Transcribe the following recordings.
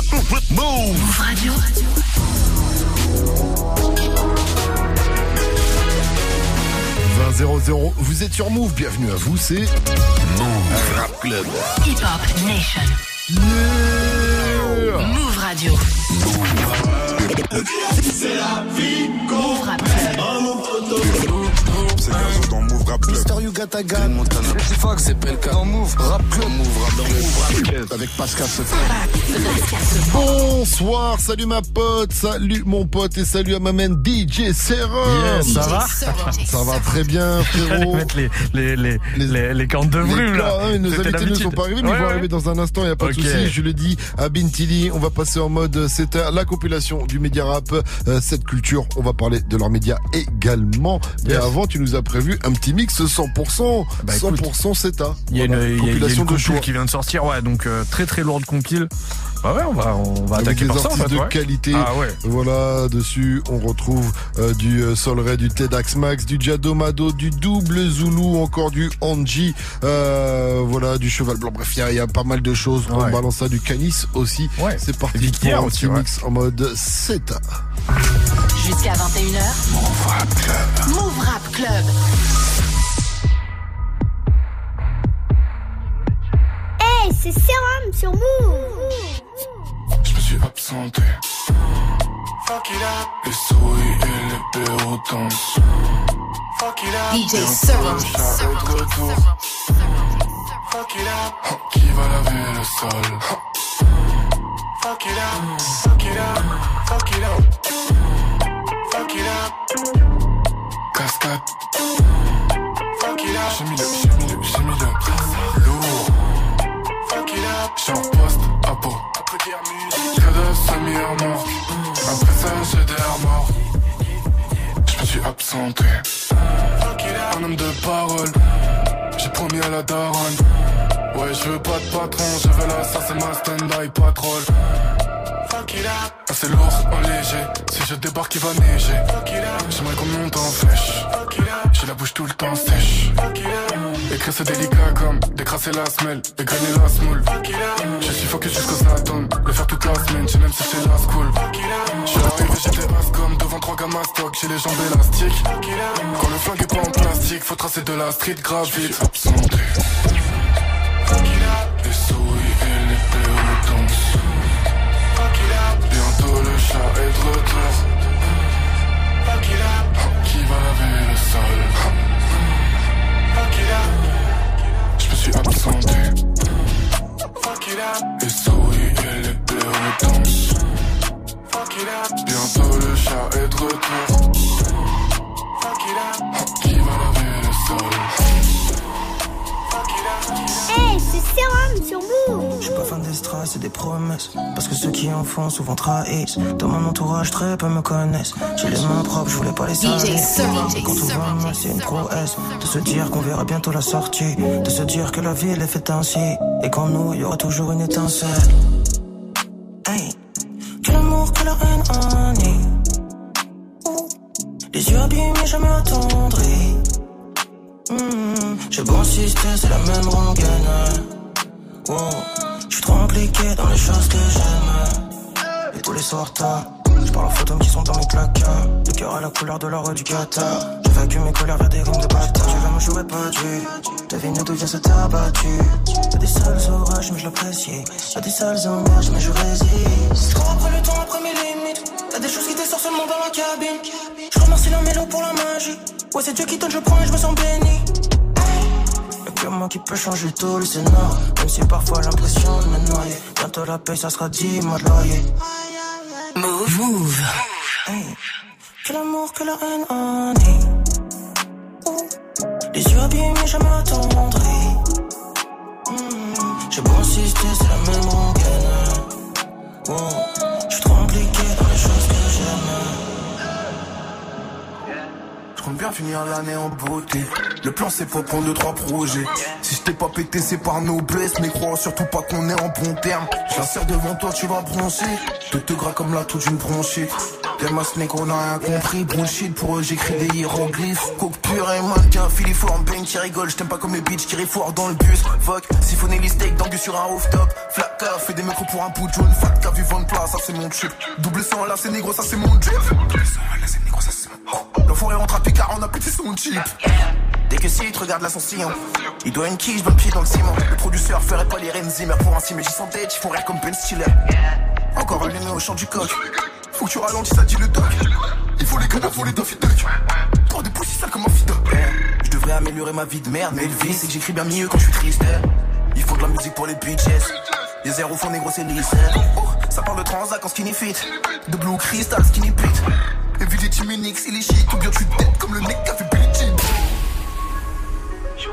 Move Radio. vous êtes sur Move, bienvenue à vous, c'est Move Rap Club. Hip Hop Nation. Yeah. Move Radio. C'est la vie. Move Rap Club. C'est Rap Club. Mister Yuga Gun. Montana. Fox, c'est Pelka. Dans Move Rap Club. Move Rap Club. Move Rap Club. Avec Pascal Sefran. Bonsoir, salut ma pote, salut mon pote et salut à ma main DJ. Yes, ça va Ça va très bien, frérot. mettre les, les, les, les, les cornes de brume, là. Nos invités ne sont pas arrivés, mais ils vont arriver dans un instant, il n'y a pas de souci. Je le dis à Bintili, on va passer en mode, c'était la compilation du média rap, euh, cette culture, on va parler de leurs médias également. Mais avant, tu nous as prévu un petit mix 100%. Bah, 100% c'est Il y a une, compilation de show qui vient de sortir, ouais, donc euh, très très lourde compile. Bah ouais, on va, on va attaquer par ça, en de qualité. Ah ouais. Voilà, dessus, on retrouve euh, du euh, Solray, du TEDx Max, du Jadomado, du Double Zulu, encore du Anji, euh, voilà, du Cheval Blanc. Bref, il y, a pas mal de choses. On balance ça, du Canis aussi. Ouais. C'est parti pour un petit mix en mode 7. Jusqu'à 21h. Move Rap Club. Move Rap Club. Hey, c'est Serum sur Move. Je me suis absenté. Fuck it up. Les souris et les perros dansent. Fuck it up. DJ Serum. Fuck it up. Qui va laver le sol? Fuck it up. Fuck it up. Fuck it up. Fuck it up. Cascade. Fuck it up. J'ai mis le, j'ai mis le, j'ai mis le J'suis en poste à peau. De semi-mort. Après ça, j'ai des morts. J'me suis absenté. Un homme de parole. J'ai promis à la daronne. Ouais, je veux pas de patron, je veux la ça c'est ma stand-by patrol. Assez lourd, en léger. Si je débarque, il va neiger. J'aimerais qu'on monte en flèche. J'ai la bouche tout le temps sèche. Écrire c'est délicat comme décrasser la semelle, dégrainer la smoule. Je suis focus jusqu'aux atomes, le faire toute la semaine, j'ai même séché la school. Je suis arrivé, j'étais comme devant trois gammas stock, j'ai les jambes élastiques. Quand le flingue est pas en plastique, faut tracer de la street grave vite. Absenté. Les souris et les perros dansent. Bientôt le chat est de retour. Qui va laver le sol? Suis absenté. Les souris et les perros dansent. Bientôt le chat est de retour. Qui va laver le sol? Hey, c'est sur Move. Je suis pas fan des strass et des promesses. Parce que ceux qui en font souvent trahissent. Dans mon entourage, très peu me connaissent. J'ai les mains propres, je voulais pas les salir. Quand on voit c'est une prouesse. De se dire qu'on verra bientôt la sortie. De se dire que la vie, elle est faite ainsi. Et qu'en nous, il y aura toujours une étincelle. Hey, que l'amour, que la haine en est. Les yeux abîmés, jamais attendris. Mmh, J'ai beau insister, c'est la même rengaine. Wow. J'suis trop impliqué dans les choses que j'aime. Et tous les soirs tard, j'parle aux fantômes qui sont dans mes placards. Le cœur à la couleur de l'or du Qatar. J'évacue mes colères vers des rimes de bâtard. Tu vas me jouer pas du. Devine d'où vient ce abattu. Y'a des sales orages, mais je l'apprécie. Y'a des sales emmerges, mais je résiste. J'cours après le temps, après mes des choses qui descendent seulement dans la cabine. Je remercie la mélo pour la magie. Ouais, c'est Dieu qui donne, je prends et je me sens béni. Y'a que moi qui peut changer tout le scénario. Même si parfois l'impression de me noyer. Bientôt la paix, ça sera 10 mois de loyer. Move. Move. Hey. Que l'amour, que la haine en est. Les yeux abîmés, jamais attendri. Mmh. J'ai beau insister, c'est la même rengaine. Oh. Compte bien finir l'année en beauté. Le plan c'est pour prendre 2-3 projets. Si je t'ai pas pété, c'est par noblesse. Mais crois surtout pas qu'on est en bon terme. Je la serre devant toi, tu vas broncher. De te gras comme la toute d'une bronchite. Demas négro n'a rien compris, bullshit pour eux j'écris des hiéroglyphes. Coke pur et mannequin, filiforme, bang qui rigole. J't'aime pas comme les bitches qui fort dans le bus. Fuck, siphonner les steaks d'angus sur un rooftop. Flacka, fait des micros pour un bout jaune. Fat qu'a vu 20 plats, ça c'est mon chip. Double sang là c'est négro, ça c'est mon drip Double sang là c'est négro, ça c'est mon L'enfoiré rentre à car on a pété son chip. Dès que si te regarde l'ascension Il doit une quiche dans le pied dans le ciment. Le producteur ferait pas les Rennes Zimmer Pour ainsi mais j'y sentais, ils font rire comme Ben Stiller. Encore allumé au champ du coq faut que tu ralentisses, ça dit le doc. Il faut les canards, faut les Daffy Duck. Pour des poussies sales comme un fida. Je devrais améliorer ma vie de merde, mais le vice, c'est que j'écris bien mieux quand je suis triste. Il faut de la musique pour les bitches. Les zéros font négro, c'est lisse. Oh, ça parle de transac en skinny fit. De blue crystal, skinny pit. Evidity Minix, il est chic. Ou bien tu tête comme le mec qui a fait Jean.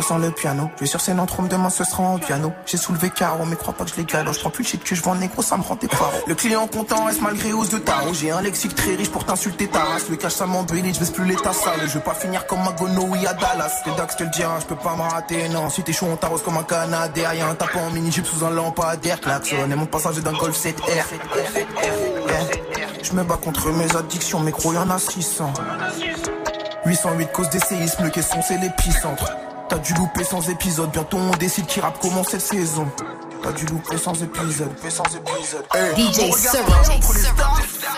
Ressens le piano, je vais sur scène en trompe, demain ce sera en piano. J'ai soulevé carreau, mais crois pas que je les galoche. Je prends plus le shit que je vends négro, ça me rend des poireaux. Le client content reste malgré hausse de tarot. J'ai un lexique très riche pour t'insulter ta race. Le cash ça m'embellit, je baisse plus l'état sale. Je veux pas finir comme Magono oui à Dallas. Que Dax te le dira, je peux pas m'en rater. Non, si t'es chaud, on t'arrose comme un canadair. Y'a un tapon en mini-jupe sous un lampadaire. Klaxon et mon passager d'un Golf 7R. Je me bats contre mes addictions, mais gros y'en a 600. 808 cause des séismes, le caisson c'est l'épicentre. T'as dû louper sans épisode, bientôt on décide qui rappe comment cette saison. T'as dû louper sans épisode, sans épisode. DJ Sir.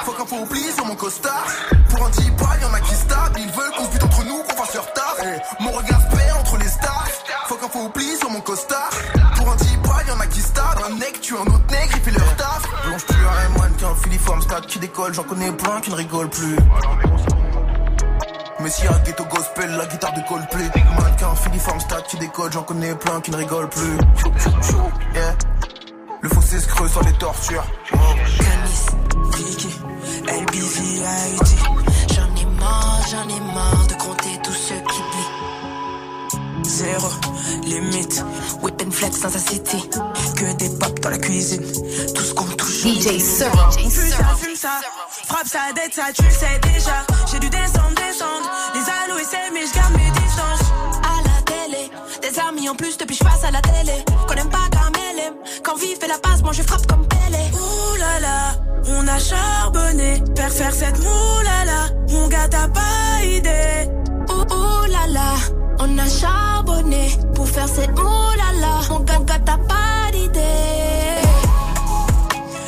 Faut qu'un faut oublier sur mon costard. Pour un y y'en a qui stable. Ils veulent qu'on se bute entre nous, qu'on fasse leur tard. Mon regard se perd entre les stars. Faut qu'un faut oublier sur mon costard. Pour un y y'en a qui stable. Un nec tue un autre nec, il fait leur taf. Blanche plus un moine qu'un filiforme stade qui décolle. J'en connais plein qui ne rigolent plus. Si un ghetto gospel, la guitare de Coldplay Mannequin, filiforme, stat qui décode, j'en connais plein qui ne rigolent plus. Le fossé se creuse dans les tortures. Canis, Vicky, LBV, J'en ai marre, j'en ai marre de compter tous ceux qui Zéro, limite. Whip and flex dans sa city. Que des pop dans la cuisine. Tout ce qu'on touche DJ Sir. On fume ça, fume ça. Frappe ça, dette ça, tu le sais déjà. J'ai dû descendre, descendre. Les allos essaient mais je garde mes distances. À la télé, des amis en plus depuis je passe à la télé. Qu'on aime pas comme elle aime Quand vie fait la passe, moi je frappe comme Pele Ouh là là, on a charbonné. Faire faire cette moulala Mon gars t'as pas idée Ouh là là, on a charbonné Pour faire cette moulala Mon gars, t'as pas d'idée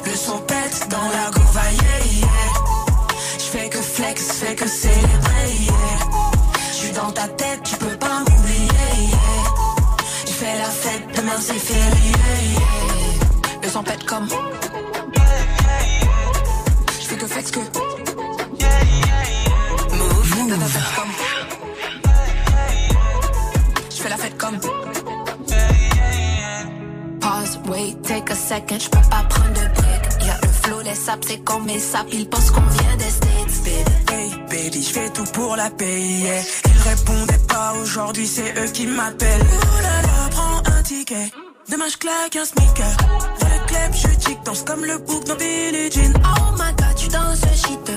Le son pète dans la gouva, yeah, yeah. J'fais que flex, fais que célébrer, yeah. J'suis dans ta tête, tu peux pas m'oublier, yeah. J'fais la fête, demain c'est férié. Le son pète comme second, j'peux pas prendre de break. Y'a le flow, les saps, c'est comme mes saps, ils pensent qu'on vient des States, baby. Hey, baby, j'fais tout pour la payer. Ils répondaient pas, aujourd'hui c'est eux qui m'appellent. Ouh là là, prends un ticket. Demain j'claque un sneaker. Dans le club, je tic, danse comme le bouc dans Billie Jean. Oh my god, tu danses shit.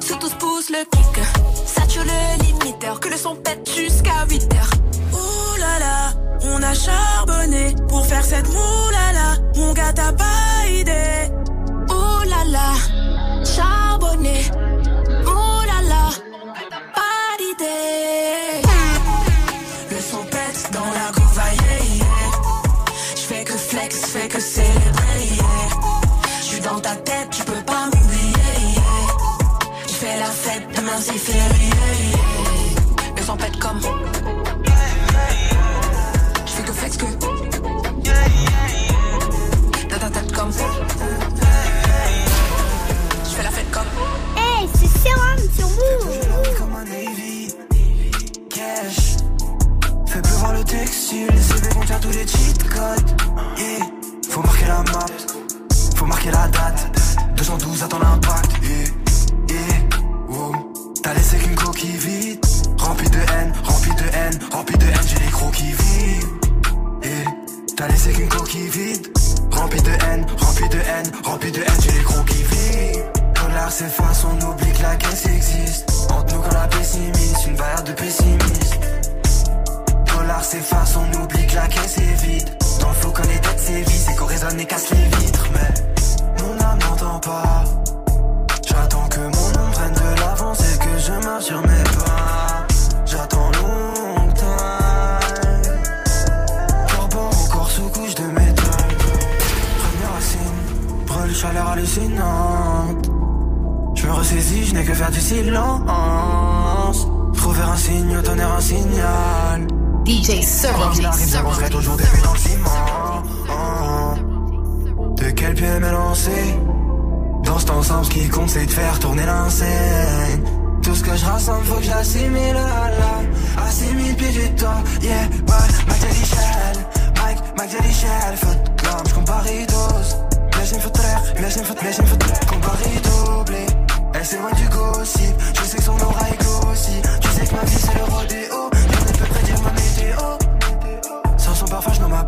Sous tous pousse le kick. Sature le limiteur, que le son pète jusqu'à 8 heures. Là là, on a charbonné pour faire cette moulala. Mon gars, t'as pas idée. Ouh là là, charbonné. Ouh là pas d'idée. Le son pète dans la gouva, yeah, yeah. J'fais que flex, fais que célébrer, yeah. J'suis dans ta tête, tu peux pas m'oublier, yeah. J'fais la fête, demain c'est férié. Le son pète comme Move. Comme Cash. Fais le textile. CV contient tous les cheat codes. Yeah. Faut marquer la map. Faut marquer la date. 212 attend l'impact. Yeah. Yeah. Wow. T'as laissé qu'une coquille vide. Remplie de haine, remplie de haine Remplie de haine, j'ai les croquis vides yeah. T'as laissé qu'une coquille vide. Remplie de haine, remplie de haine Remplie de haine, j'ai les croquis vides Dollar s'efface, on oublie que la caisse existe Entre nous quand la pessimiste, une barrière de pessimiste Dollar s'efface, on oublie que la caisse est vide dans le flou quand les têtes sévissent et qu'on résonne et casse les vitres. Mais mon âme n'entend pas. J'attends que mon nom prenne de l'avance et que je marche sur mes pas. J'attends longtemps. Bon, encore sous couche de métal. Première racine, brûle chaleur hallucinante. Je je n'ai que faire du silence. Trouver un signe, donner un signal. DJ Serum. qu'il arrive, j'avancerai toujours des dans le ciment. De quel pied me lancer? Dans cet ensemble, ce qui compte, c'est de faire tourner l'enseigne. Tout ce que je rassemble, faut que j'assimile, là, là. Assimile pieds du toit, yeah, ouais. Jelly Shell, Mike, Mac Jelly Shell. Foot, l'homme, j'comparitos. Laisse-moi foutre, laisse-moi foutre, laisse-moi foutre. Compari doublé. Elle c'est loin du gossip. Je sais que son aura est aussi. Tu sais que ma vie, c'est le rodéo. J'en ai peu prédire ma météo. Sans son parfum, je nomme ma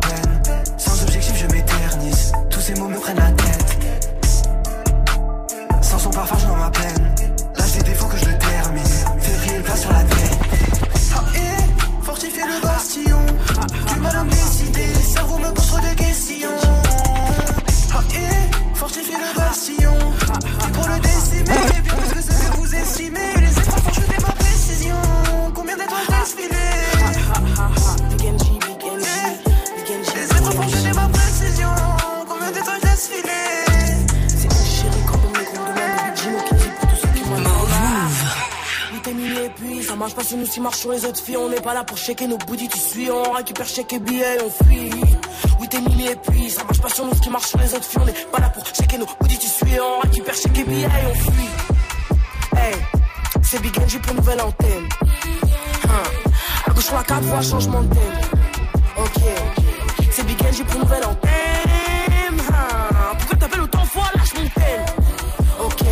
marche pas sur nous, si marche sur les autres filles. On n'est pas là pour checker nos bouddhis, tu suis. On récupère chèque et billets, on fuit. Oui, t'es mis et puis ça marche pas sur nous, qui marche sur les autres filles. On n'est pas là pour checker nos bouddhis, tu suis. On récupère chèque et billets, on fuit. Hey, c'est Big NG pour nouvelle antenne. Hein. La 4 voix, changement de thème. Ok, c'est Big NG pour nouvelle antenne. Pourquoi t'appelles autant fois, lâche mon thème. Ok,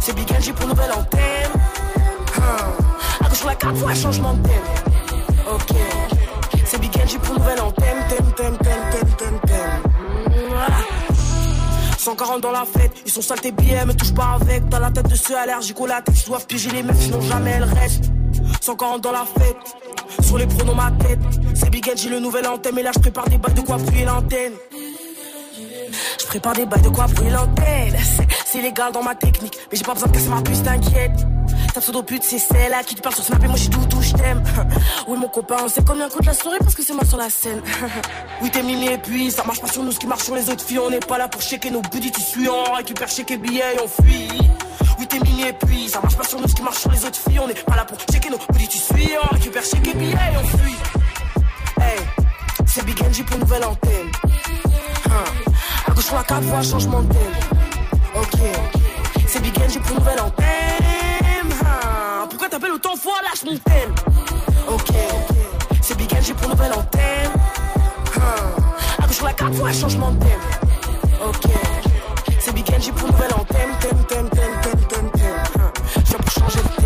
c'est Big NG pour nouvelle antenne. À 4 fois, changement de thème. Ok, c'est Big NG pour nouvelle antenne. Thème, thème, thème, thème, thème, thème. Voilà. 140 dans la fête, ils sont sales tes billets, me touche pas avec. Dans la tête de ceux allergiques au latex, doivent piéger les meufs, sinon jamais elles restent. 140 dans la fête, sur les pronoms ma tête. C'est Big j'ai le nouvel antenne, et là je prépare des balles de quoi brûler l'antenne. Je prépare des bails de quoi brûler l'antenne. C'est légal dans ma technique, mais j'ai pas besoin de casser ma puce, t'inquiète. Ta pseudo pute, c'est celle-là qui te parle sur Snap et moi je suis tout, je t'aime. Oui, mon copain, on sait combien coûte la soirée parce que c'est moi sur la scène. Oui, t'es mini et puis ça marche pas sur nous, ce qui marche sur les autres filles. On n'est pas là pour checker nos budgets, tu suis, on récupère et billets et on fuit. Oui, t'es mini et puis ça marche pas sur nous, ce qui marche sur les autres filles. On n'est pas là pour checker nos budgets, tu suis, on récupère et billets et on fuit. Hey, c'est Big NG pour nouvelle antenne. Hein. À gauche, la 4 voix, changement de thème. Ok, c'est Big NG pour nouvelle antenne. T'appelles autant de fois, lâche mon thème. Ok, c'est Big NG pour nouvelle antenne. À gauche, la 4 voix, changement de thème. Ok, c'est Big NG pour nouvelle antenne. Thème, thème, thème, thème, thème, thème. Hein. Je pour changer le thème.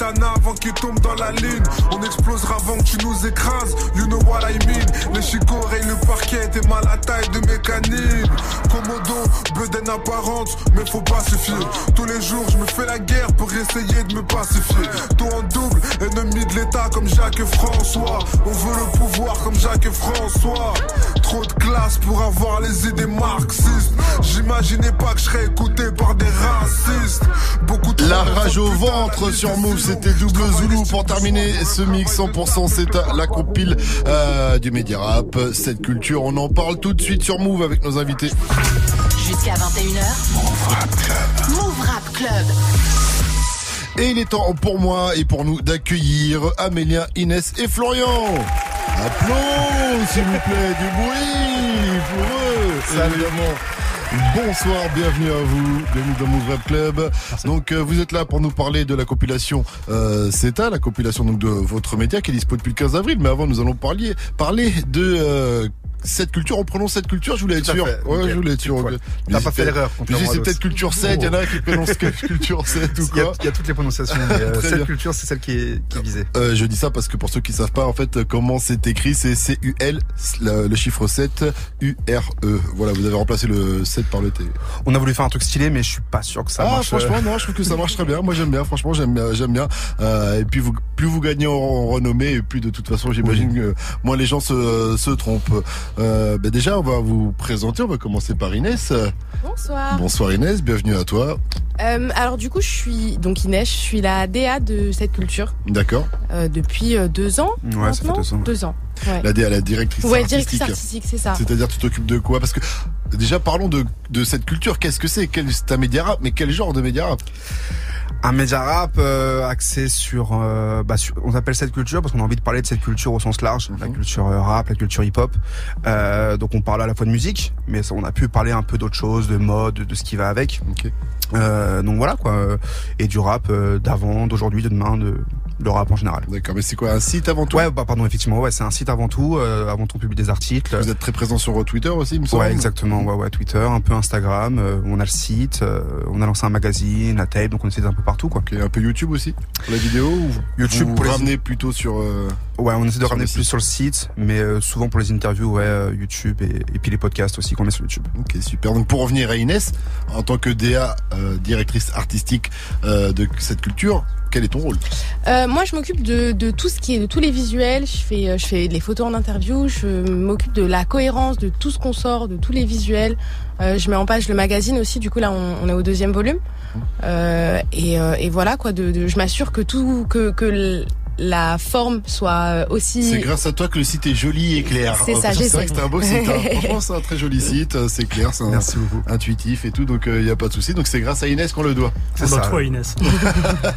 Avant qu'il tombe dans la ligne. On explosera avant que tu nous écrases, you know what I mean. Les chicots rayent le parquet, t'es mal à taille de mécanine. Komodo, bedaine apparente, mais faut pas se fier. Tous les jours, je me fais la guerre pour essayer de me pacifier. Tout en double, ennemi de l'État comme Jacques et François. On veut le pouvoir comme Jacques et François. Trop de classe pour avoir les idées marxistes. J'imaginais pas que je serais écouté par des racistes. Beaucoup trop La rage au ventre sur Move, c'était double Zulu pour terminer ce mix 100%. C'est la compile euh, du média rap. Cette culture, on en parle tout de suite sur Move avec nos invités. Jusqu'à 21h. Move Rap Club. Move Rap Club. Et il est temps pour moi et pour nous d'accueillir Amélien, Inès et Florian. Applause, s'il vous plaît, du bruit pour eux, évidemment. Bonsoir, bienvenue à vous, bienvenue dans Move Rap Club. Donc euh, vous êtes là pour nous parler de la compilation euh, CETA, la compilation donc de votre média qui est dispo depuis le 15 avril. Mais avant nous allons parler, parler de euh, cette culture, on prononce cette culture, je voulais être sûr. Ouais, je voulais être sûr. T'as pas fait l'erreur. C'est peut-être culture 7, il y en a qui prononcent culture 7 ou quoi. Il y, a toutes les prononciations. cette culture, c'est celle qui est, qui est visée. Euh, je dis ça parce que pour ceux qui savent pas, en fait, comment c'est écrit, c'est C-U-L, le, chiffre 7, U-R-E. Voilà, vous avez remplacé le 7 par le T. On a voulu faire un truc stylé, mais je suis pas sûr que ça ah, marche. franchement, non, je trouve que ça marche très bien. Moi, j'aime bien, franchement, j'aime j'aime bien. Euh, et puis, vous, plus vous gagnez en renommée, et plus de toute façon, j'imagine que moins les gens se, se trompent. Euh, ben déjà, on va vous présenter. On va commencer par Inès. Bonsoir. Bonsoir Inès, bienvenue à toi. Euh, alors du coup, je suis donc Inès, je suis la DA de cette culture. D'accord. Euh, depuis deux ans. Ouais, ça fait deux ans. Deux ans. La DA, la directrice ouais, artistique. directrice artistique, c'est ça. C'est-à-dire, tu t'occupes de quoi? Parce que déjà, parlons de, de cette culture. Qu'est-ce que c'est? C'est un média rap, mais quel genre de média rap? Un média rap euh, axé sur, euh, bah, on appelle cette culture parce qu'on a envie de parler de cette culture au sens large, la mhm. culture euh, rap, la culture hip-hop. Euh, donc on parle à la fois de musique, mais on a pu parler un peu d'autres choses, de mode, de ce qui va avec. Euh, donc voilà quoi, et du rap d'avant, d'aujourd'hui, de demain, de le rap en général. D'accord, mais c'est quoi un site avant tout Ouais, bah pardon, effectivement, ouais, c'est un site avant tout. Euh, avant tout, on publie des articles. Vous êtes très présent sur Twitter aussi, il me semble. Ouais, exactement. Ouais, ouais, Twitter, un peu Instagram. Euh, on a le site, euh, on a lancé un magazine, la tape, donc on essaie d'un peu partout, quoi. un peu YouTube aussi pour la vidéo ou YouTube vous pour ramener plutôt sur. Euh, ouais, on essaie de ramener plus sur le site, mais souvent pour les interviews, ouais, YouTube et, et, puis les podcasts aussi qu'on met sur YouTube. Ok, super. Donc pour revenir à Inès, en tant que DA, directrice artistique de cette culture, quel est ton rôle? Euh, Moi, je m'occupe de, de, tout ce qui est de tous les visuels. Je fais, euh, je fais les photos en interview. Je m'occupe de la cohérence de tout ce qu'on sort, de tous les visuels. Euh, je mets en page le magazine aussi. Du coup, là, on, on est au deuxième volume. Euh, et, euh, et, voilà quoi. De, de je m'assure que tout, que, que la forme soit euh, aussi. C'est grâce à toi que le site est joli et clair. C'est ça, C'est vrai que c'est un beau site. Hein. Franchement, c'est un très joli site. Euh, c'est clair, c'est intuitif et tout. Donc, il euh, n'y a pas de souci. Donc, c'est grâce à Inès qu'on le doit. C'est ça. toi, Inès.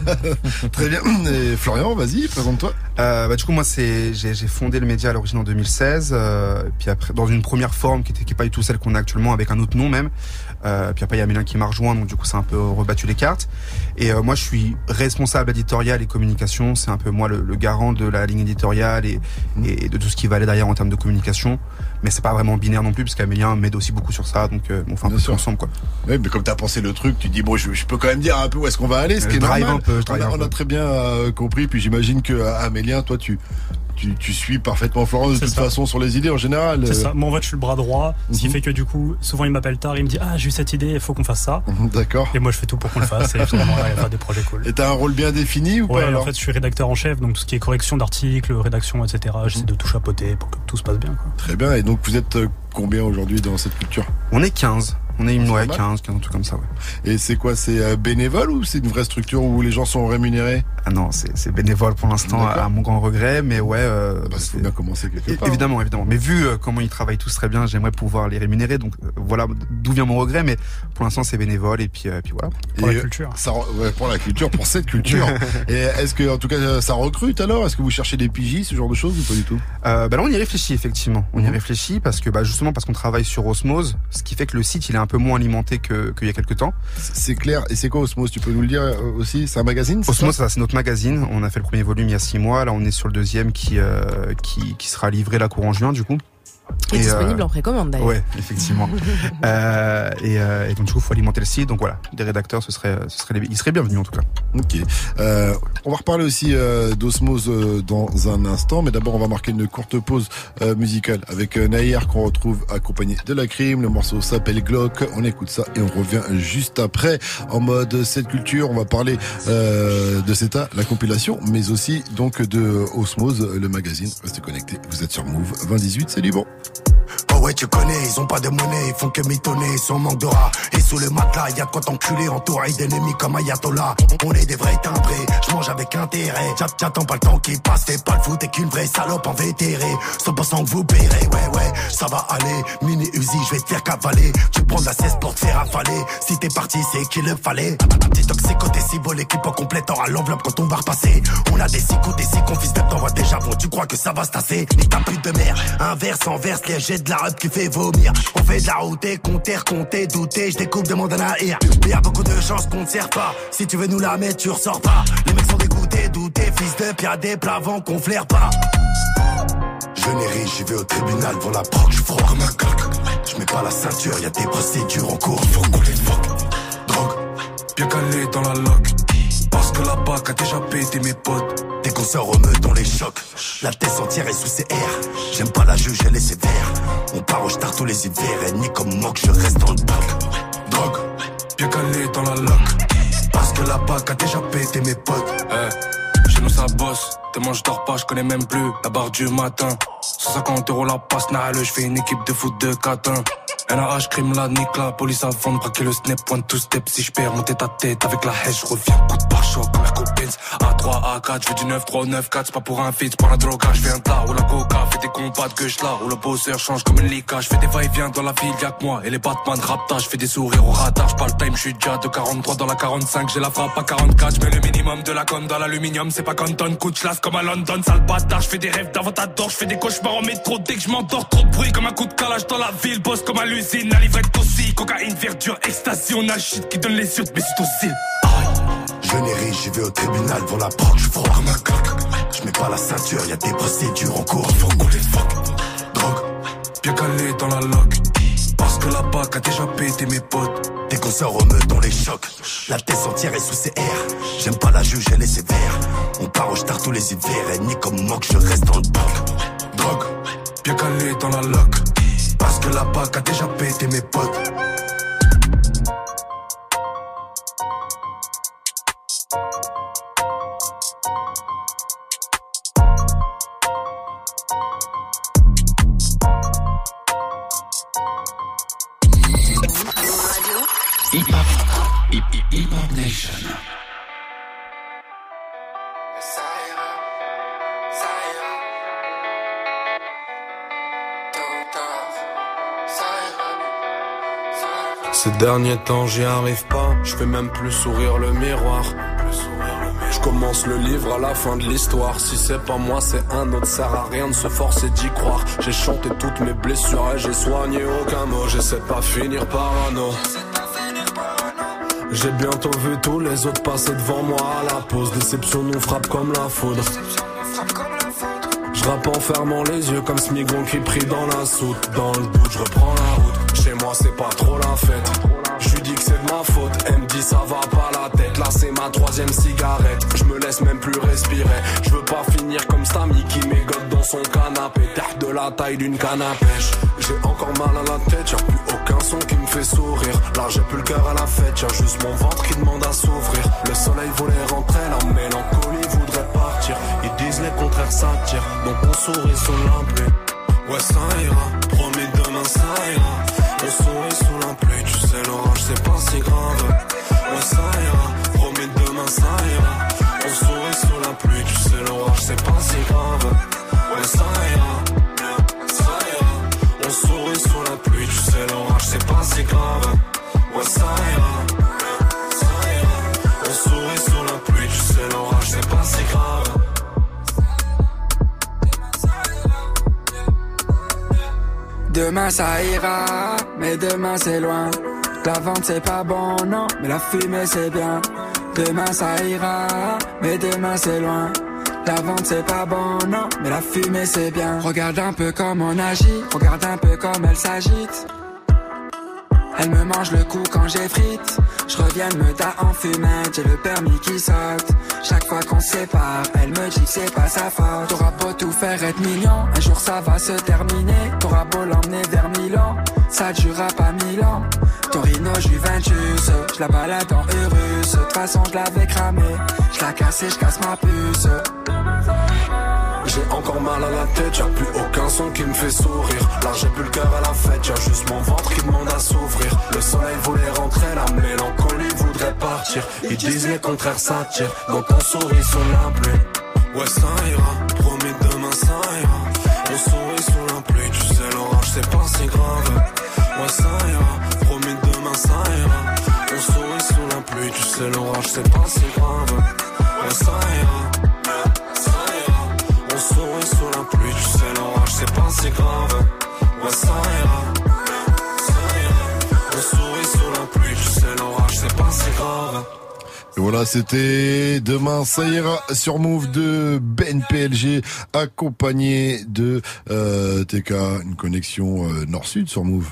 très bien. Et Florian, vas-y, présente-toi. Euh, bah, du coup, moi, c'est j'ai fondé le média à l'origine en 2016. Euh, puis après, dans une première forme qui n'était pas du tout celle qu'on a actuellement, avec un autre nom même. Euh, puis après, il y a Mélin qui m'a rejoint, donc du coup, c'est un peu rebattu les cartes. Et euh, moi, je suis responsable éditorial et communication. C'est un peu moi le, garant de la ligne éditoriale et, et, de tout ce qui va aller derrière en termes de communication. Mais c'est pas vraiment binaire non plus, parce qu'Amélien m'aide aussi beaucoup sur ça, donc euh, on fait un peu ensemble, quoi. Oui, mais comme t'as pensé le truc, tu dis bon, je, je, peux quand même dire un peu où est-ce qu'on va aller, ce qui est normal. Un peu, on, a, on a très bien compris, puis j'imagine que Amélien, toi, tu tu, suis parfaitement Florent de toute façon sur les idées en général. C'est ça. Moi, en fait, je suis le bras droit. Ce qui mhm. fait que du coup, souvent, il m'appelle tard. Il me dit Ah, j'ai eu cette idée, il faut qu'on fasse ça. Mhm, d'accord. Et moi, je fais tout pour qu'on le fasse. Et finalement, il y a pas des projets cool. Et t'as un rôle bien défini ou ouais, pas en fait, je suis rédacteur en chef. Donc, tout ce qui est correction d'articles, rédaction, etc., j'essaie de tout chapeauter pour que tout se passe bien. Quoi. Très bien. Et donc, vous êtes euh, combien aujourd'hui dans cette culture? On est 15. On est une ouais, 15, 15, tout comme ça, ouais. Et c'est quoi? C'est euh, bénévole ou c'est une vraie structure où les gens sont rémunérés? Ah non, c'est bénévole pour l'instant, à mon grand regret, mais ouais. Euh, bah, faut bien commencer quelque part. Évidemment, hein. évidemment. Mais vu euh, comment ils travaillent tous très bien, j'aimerais pouvoir les rémunérer. Donc euh, voilà d'où vient mon regret, mais pour l'instant c'est bénévole et puis, puis voilà. Pour la culture. Ça, ouais, pour la culture, pour cette culture. et est-ce que en tout cas ça recrute alors? Est-ce que vous cherchez des PJ, ce genre de choses ou pas du tout? Euh, Bah là on y réfléchit effectivement. On y mhm. réfléchit parce que bah justement parce qu'on travaille sur Osmose, ce qui fait que le site il est un peu moins alimenté que qu'il y a quelques temps. C'est clair. Et c'est quoi Osmose? Tu peux nous le dire aussi? C'est un magazine? Osmose, c'est notre magazine. On a fait le premier volume il y a six mois. Là, on est sur le deuxième qui, euh, qui, sera livré la courant juin, du coup. Et, disponible euh, en précommande d'ailleurs. Ouais, effectivement. euh, et, euh, et, donc du coup, faut alimenter le site. Donc voilà, des rédacteurs, ce serait, ce serait, ils seraient bienvenus en tout cas. Ok. Euh, on va reparler aussi euh, d'Osmose euh, dans un instant, mais d'abord on va marquer une courte pause musicale avec Nair qu'on retrouve accompagné de la crime. Le morceau s'appelle Glock. On écoute ça et on revient juste après en mode cette culture. On va parler de CETA, la compilation, mais aussi donc de Osmose, le magazine. Restez connectés. Vous êtes sur Move 2018. Salut bon. Ouais, tu connais, ils ont pas de monnaie, ils font que mitonner, son manque de rats. Et sous le matelas, y'a quoi t'enculer, entouré d'ennemis comme Ayatollah. On est des vrais timbrés, je mange avec intérêt. J'attends pas le temps qui passe, fais pas le foot, t'es qu'une vraie salope en vétéré. 100% que vous paierez, ouais, ouais, ça va aller. Mini Uzi, je vais te faire cavaler. Tu prends la cesse pour te faire affaler. Si t'es parti, c'est qu'il le fallait. Petit toxico, t'es si beau, l'équipe en complète aura l'enveloppe quand on va repasser. On a des six coups, des six fils de t'envoie déjà bon, tu crois que ça va se tasser. Ni ta pute de mer, inverse, enverse, les jets de la qui fait vomir. On fait de la route, compter, compter, douter, je découpe, demande un air. Mais y a beaucoup de chances qu'on ne sert pas. Si tu veux nous la mettre, tu ressors pas. Les mecs sont dégoûtés, doutés, fils de pire des plavants qu'on flaire pas. Je n'ai j'y vais au tribunal pour la proc, je froid comme un coq. Je mets pas la ceinture, y a des procédures en cours, faut. Drogue, bien calé dans la loque. Parce que la BAC a déjà pété mes potes. Dès qu'on au meute, on les choque. La tête entière est sous ses airs. J'aime pas la juge, elle est sévère. On part au star tous les hivers. Et ni comme moque, je reste dans le bloc. Drogue, bien calé dans la loque. Parce que la BAC a déjà pété mes potes. Eh, chez nous ça bosse. Tellement je dors pas, je connais même plus la barre du matin. 150 euros la passe, le je fais une équipe de foot de catin. NAH, crime la nique, la police avant de braquer le snap, point tout step. Si je perds mon tête tête avec la hache, je reviens coup de pare-choc comme la copine. A3, A4, je fais du 9, 3, 9, 4, c'est pas pour un feat, pour la drogue, je fais un tas, ou la coca, fait des combats de gueule là, où le bosseur change comme une lica, je fais des va-et-vient dans la ville, y'a que moi, et les Batman rapta, je fais des sourires au radar, je parle time, je suis déjà de 43 dans la 45, j'ai la frappe à 44, je mets le minimum de la conne dans l'aluminium, c'est pas Canton, coup de comme à London, sale bâtard, je fais des rêves d'avant je fais des cauchemars en métro dès que je m'endors, trop de bruit comme un coup de calage dans la ville, bosse comme à l'usine, la livrette aussi, cocaïne, verdure, ecstasy, on a shit qui donne les yeux, mais c'est aussi. Je n'ai ri, j'y vais au tribunal pour la proc, je froid comme un coq. Je mets pas la ceinture, y a des procédures en cours, faut qu'on les fuck. Drogue, bien calé dans la loque. Parce que la BAC a déjà pété mes potes. Dès qu'on meute, on les choque. La tête entière est sous ses airs. J'aime pas la juge, elle est sévère. On part au star tous les hivers. Et ni comme moque, je reste dans le. Drogue, bien calé dans la loque. Parce que la BAC a déjà pété mes potes. Ces derniers temps j'y arrive pas, je fais même plus sourire le miroir. Je commence le livre à la fin de l'histoire. Si c'est pas moi, c'est un autre. Sert à rien de se forcer d'y croire. J'ai chanté toutes mes blessures et j'ai soigné aucun mot. J'essaie pas finir parano. J'ai bientôt vu tous les autres passer devant moi à la pause. Déception nous frappe comme la foudre. Je rappe en fermant les yeux comme Smigon qui prie dans la soute. Dans le doute, je reprends la route. C'est pas trop la fête. Je dis que c'est de ma faute. Elle me dit ça va pas la tête. Là, c'est ma troisième cigarette. Je me laisse même plus respirer. Je veux pas finir comme Stamy qui m'égote dans son canapé. Terre de la taille d'une canne pêche. J'ai encore mal à la tête. Y'a plus aucun son qui me fait sourire. Là, j'ai plus le cœur à la fête. Y'a juste mon ventre qui demande à s'ouvrir. Le soleil voulait rentrer. La mélancolie voudrait partir. Ils disent les contraires s'attirent. Donc on sourit sous pluie. Ouais, ça ira. Promis demain, ça ira. Si grave. Ouais, ça ira. Promis demain, ça ira. On sourit sous la pluie. Tu sais, l'orage, c'est pas si grave. Ouais, ça ira. Ça ira. On sourit sous la pluie. Tu sais, l'orage, c'est pas si grave. Ouais, ça ira. Ça ira. On la pluie. Tu sais, l'orage, c'est pas si grave. Demain ça ira, mais demain c'est loin. La vente c'est pas bon, non, mais la fumée c'est bien. Demain ça ira, mais demain c'est loin. La vente c'est pas bon, non, mais la fumée c'est bien. Regarde un peu comme on agit, regarde un peu comme elle s'agite. Elle me mange le cou quand j'effrite. Je reviens me ta en fumette, j'ai le permis qui saute. Chaque fois qu'on sépare, elle me dit que c'est pas sa faute. T'auras beau tout faire être mignon, un jour ça va se terminer. T'auras beau l'emmener vers Milan, ça durera pas mille ans. Torino Juventus, je la balade en Urus. De toute façon, je l'avais cramé, je la cassé, je casse ma puce. J'ai encore mal à la tête, y'a plus aucun son qui me fait sourire. Là j'ai plus le cœur à la fête, y'a juste mon ventre qui demande à s'ouvrir. Le soleil voulait rentrer, la mélancolie voudrait partir. Ils disent les contraires s'attirent, donc on sourit sous la pluie. Ouais ça ira, promis demain ça ira. On sourit sous la pluie, tu sais l'orage c'est pas si grave. Ouais ça ira, demain ça ira. On sourit sous la pluie, tu sais l'orage c'est pas si grave. Ouais ça ira. Ça ira. On sourit sous la pluie, tu sais l'orage c'est pas si grave. Ouais ça ira. Ça ira. On sourit sous la pluie, tu sais l'orage c'est pas si grave. Voilà, c'était Demain ça ira sur Move de Ben PLG accompagné de euh, TK, une connexion euh, nord-sud sur Move.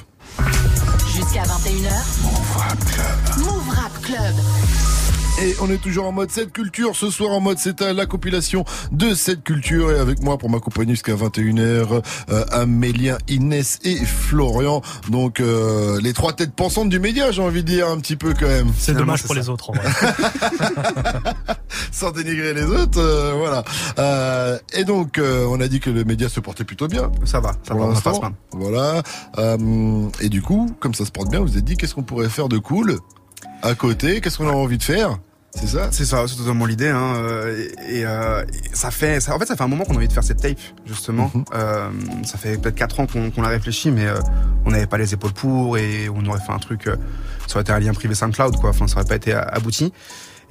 Jusqu'à 21h. Move Rap Club. Move Rap Club. Et on est toujours en mode cette culture. Ce soir en mode c'est la compilation de cette culture. Et avec moi pour m'accompagner jusqu'à 21h, euh, Amélien, Inès et Florian. Donc euh, les trois têtes pensantes du média, j'ai envie de dire un petit peu quand même. C'est dommage pour les autres. En vrai. Sans dénigrer les autres, euh, voilà. Euh, et donc euh, on a dit que le média se portait plutôt bien. Ça va, ça pour va, on pas. Voilà. Euh, et du coup, comme ça se porte bien, vous vous êtes dit qu'est-ce qu'on pourrait faire de cool à côté? Qu'est-ce qu'on a envie de faire? C'est ça C'est ça, c'est totalement l'idée. Hein. euh, Et, et, euh, et ça fait, ça, en fait, ça fait un moment qu'on a envie de faire cette tape, justement. Mhm. Euh, ça fait peut-être quatre ans qu'on qu'on l'a réfléchi, mais euh, on n'avait pas les épaules pour et on aurait fait un truc. euh, ça aurait été un lien privé SoundCloud, quoi. Enfin, ça aurait pas été abouti.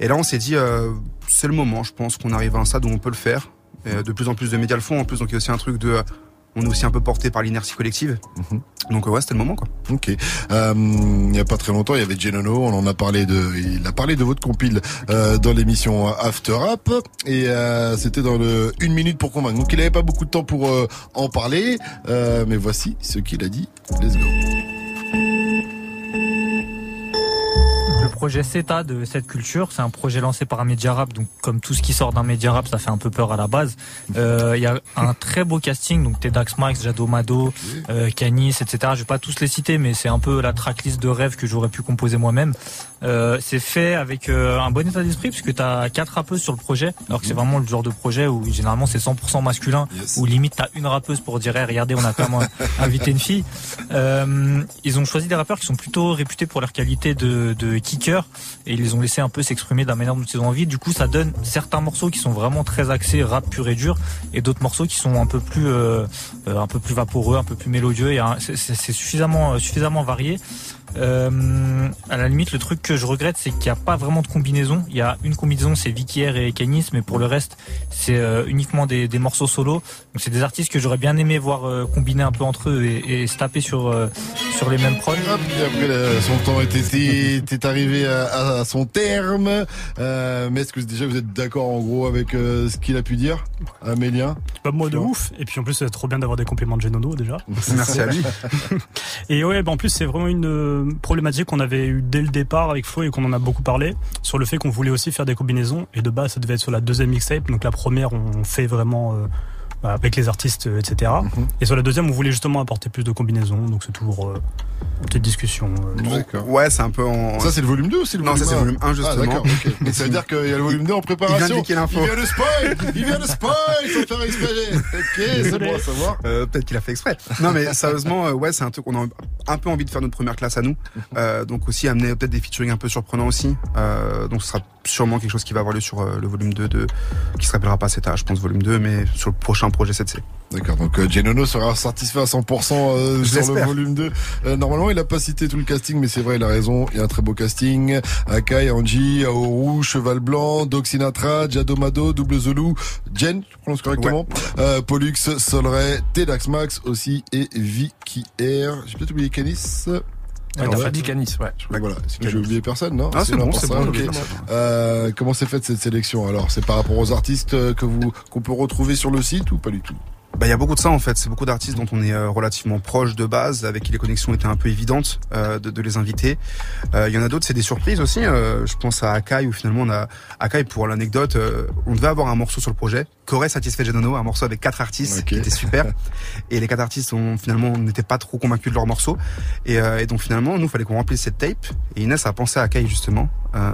Et là, on s'est dit, euh, c'est le moment. Je pense qu'on arrive à un stade où on peut le faire. Et, euh, de plus en plus de médias le font. En plus, donc il y a aussi un truc de, euh, on est aussi un peu porté par l'inertie collective. Donc euh, ouais, c'était le moment, quoi. Ok. Euh, il n'y a pas très longtemps, il y avait Genono, on en a parlé de, il a parlé de votre compile euh, dans l'émission After Rap et euh, c'était dans le une minute pour convaincre. Donc il n'avait pas beaucoup de temps pour euh, en parler, euh, mais voici ce qu'il a dit. Let's go. Projet CETA de cette culture, c'est un projet lancé par un média rap, donc comme tout ce qui sort d'un média rap, ça fait un peu peur à la base. Euh, Il y a un très beau casting, donc Tedax Max, Jado Mado, euh, Canis, etc. Je vais pas tous les citer, mais c'est un peu la tracklist de rêve que j'aurais pu composer moi-même. Euh, c'est fait avec euh, un bon état d'esprit, puisque tu as quatre rappeuses sur le projet, alors que c'est vraiment le genre de projet où généralement c'est 100% masculin, où limite t'as une rappeuse pour dire, hey, regardez, on a quand même invité une fille. Euh, ils ont choisi des rappeurs qui sont plutôt réputés pour leur qualité de, de kicker et ils les ont laissés un peu s'exprimer de la manière dont ils ont envie. Du coup, ça donne certains morceaux qui sont vraiment très axés rap pur et dur et d'autres morceaux qui sont un peu plus euh, euh, un peu plus vaporeux, un peu plus mélodieux et c'est suffisamment euh, suffisamment varié. Euh, à la limite, le truc que je regrette, c'est qu'il n'y a pas vraiment de combinaison. Il y a une combinaison, c'est Vicky R et Canis, mais pour le reste, c'est euh, uniquement des, des morceaux solo. Donc c'est des artistes que j'aurais bien aimé voir euh, combiner un peu entre eux et, et se taper sur euh, sur les mêmes prods. Hop, et après là, son temps était, était, était arrivé à, à son terme. Euh, mais est-ce que déjà vous êtes d'accord en gros avec euh, ce qu'il a pu dire, Amélien Pas moi de ouf. Et puis en plus, c'est trop bien d'avoir des compliments de Genono déjà. Merci à lui. et ouais, bah en plus, c'est vraiment une euh, problématique qu'on avait eu dès le départ avec Flo et qu'on en a beaucoup parlé sur le fait qu'on voulait aussi faire des combinaisons. Et de base, ça devait être sur la deuxième mixtape. Donc la première, on fait vraiment euh, bah, avec les artistes, euh, etc. Mhm. Et sur la deuxième, on voulait justement apporter plus de combinaisons. Donc c'est toujours euh, une petite discussion. euh, Ouais, c'est un peu en. Ça c'est le volume 2 ou c'est le Non, volume ça c'est le volume 1 justement. Ah, d'accord, ok. Mais ça veut dire qu'il y a le volume 2 en préparation. Il vient de l'info. Il vient de spoil Il vient de spoil sans faire exprès Ok, c'est bon à savoir. Euh, Peut-être qu'il a fait exprès. Non, mais sérieusement, euh, ouais, c'est un truc qu'on a un peu envie de faire notre première classe à nous. Euh, donc aussi amener peut-être des featuring un peu surprenants aussi. Euh, donc ce sera sûrement quelque chose qui va avoir lieu sur euh, le volume 2 de qui se rappellera pas CETA, je pense volume 2, mais sur le prochain projet 7C. D'accord, donc euh, Genono sera satisfait à 100% euh, sur le volume 2. Euh, normalement, il a pas cité tout le casting, mais c'est vrai, il a raison. Il y a un très beau casting. Akai, Angie, Aoru, Cheval Blanc, Doc Sinatra, Jadomado, Double Zulu, Jen, je prononce correctement, euh, Pollux, Solray, Tedax Max aussi, et Vicky R. J'ai peut-être oublié Canis. Ouais, Alors, t'as ouais. dit Canis, ouais. je Voilà, que- c'est que j'ai oublié personne, non Ah, c'est bon, c'est bon, ok. j'ai oublié Euh, comment s'est faite cette sélection Alors, c'est par rapport aux artistes euh, que vous qu'on peut retrouver sur le site ou pas du tout? Bah, il y a beaucoup de ça en fait. C'est beaucoup d'artistes dont on est euh, relativement proche de base, avec qui les connexions étaient un peu évidentes euh, de, de les inviter. Euh, Il y en a d'autres, c'est des surprises aussi. Euh, je pense à Akai où finalement on a Akai pour l'anecdote, euh, on devait avoir un morceau sur le projet qu'aurait satisfait Genono, un morceau avec quatre artistes qui était super. Et les quatre artistes ont finalement n'étaient pas trop convaincus de leur morceau. Et, euh, et donc finalement, nous fallait qu'on remplisse cette tape. Et Inès a pensé à Akai justement. Euh,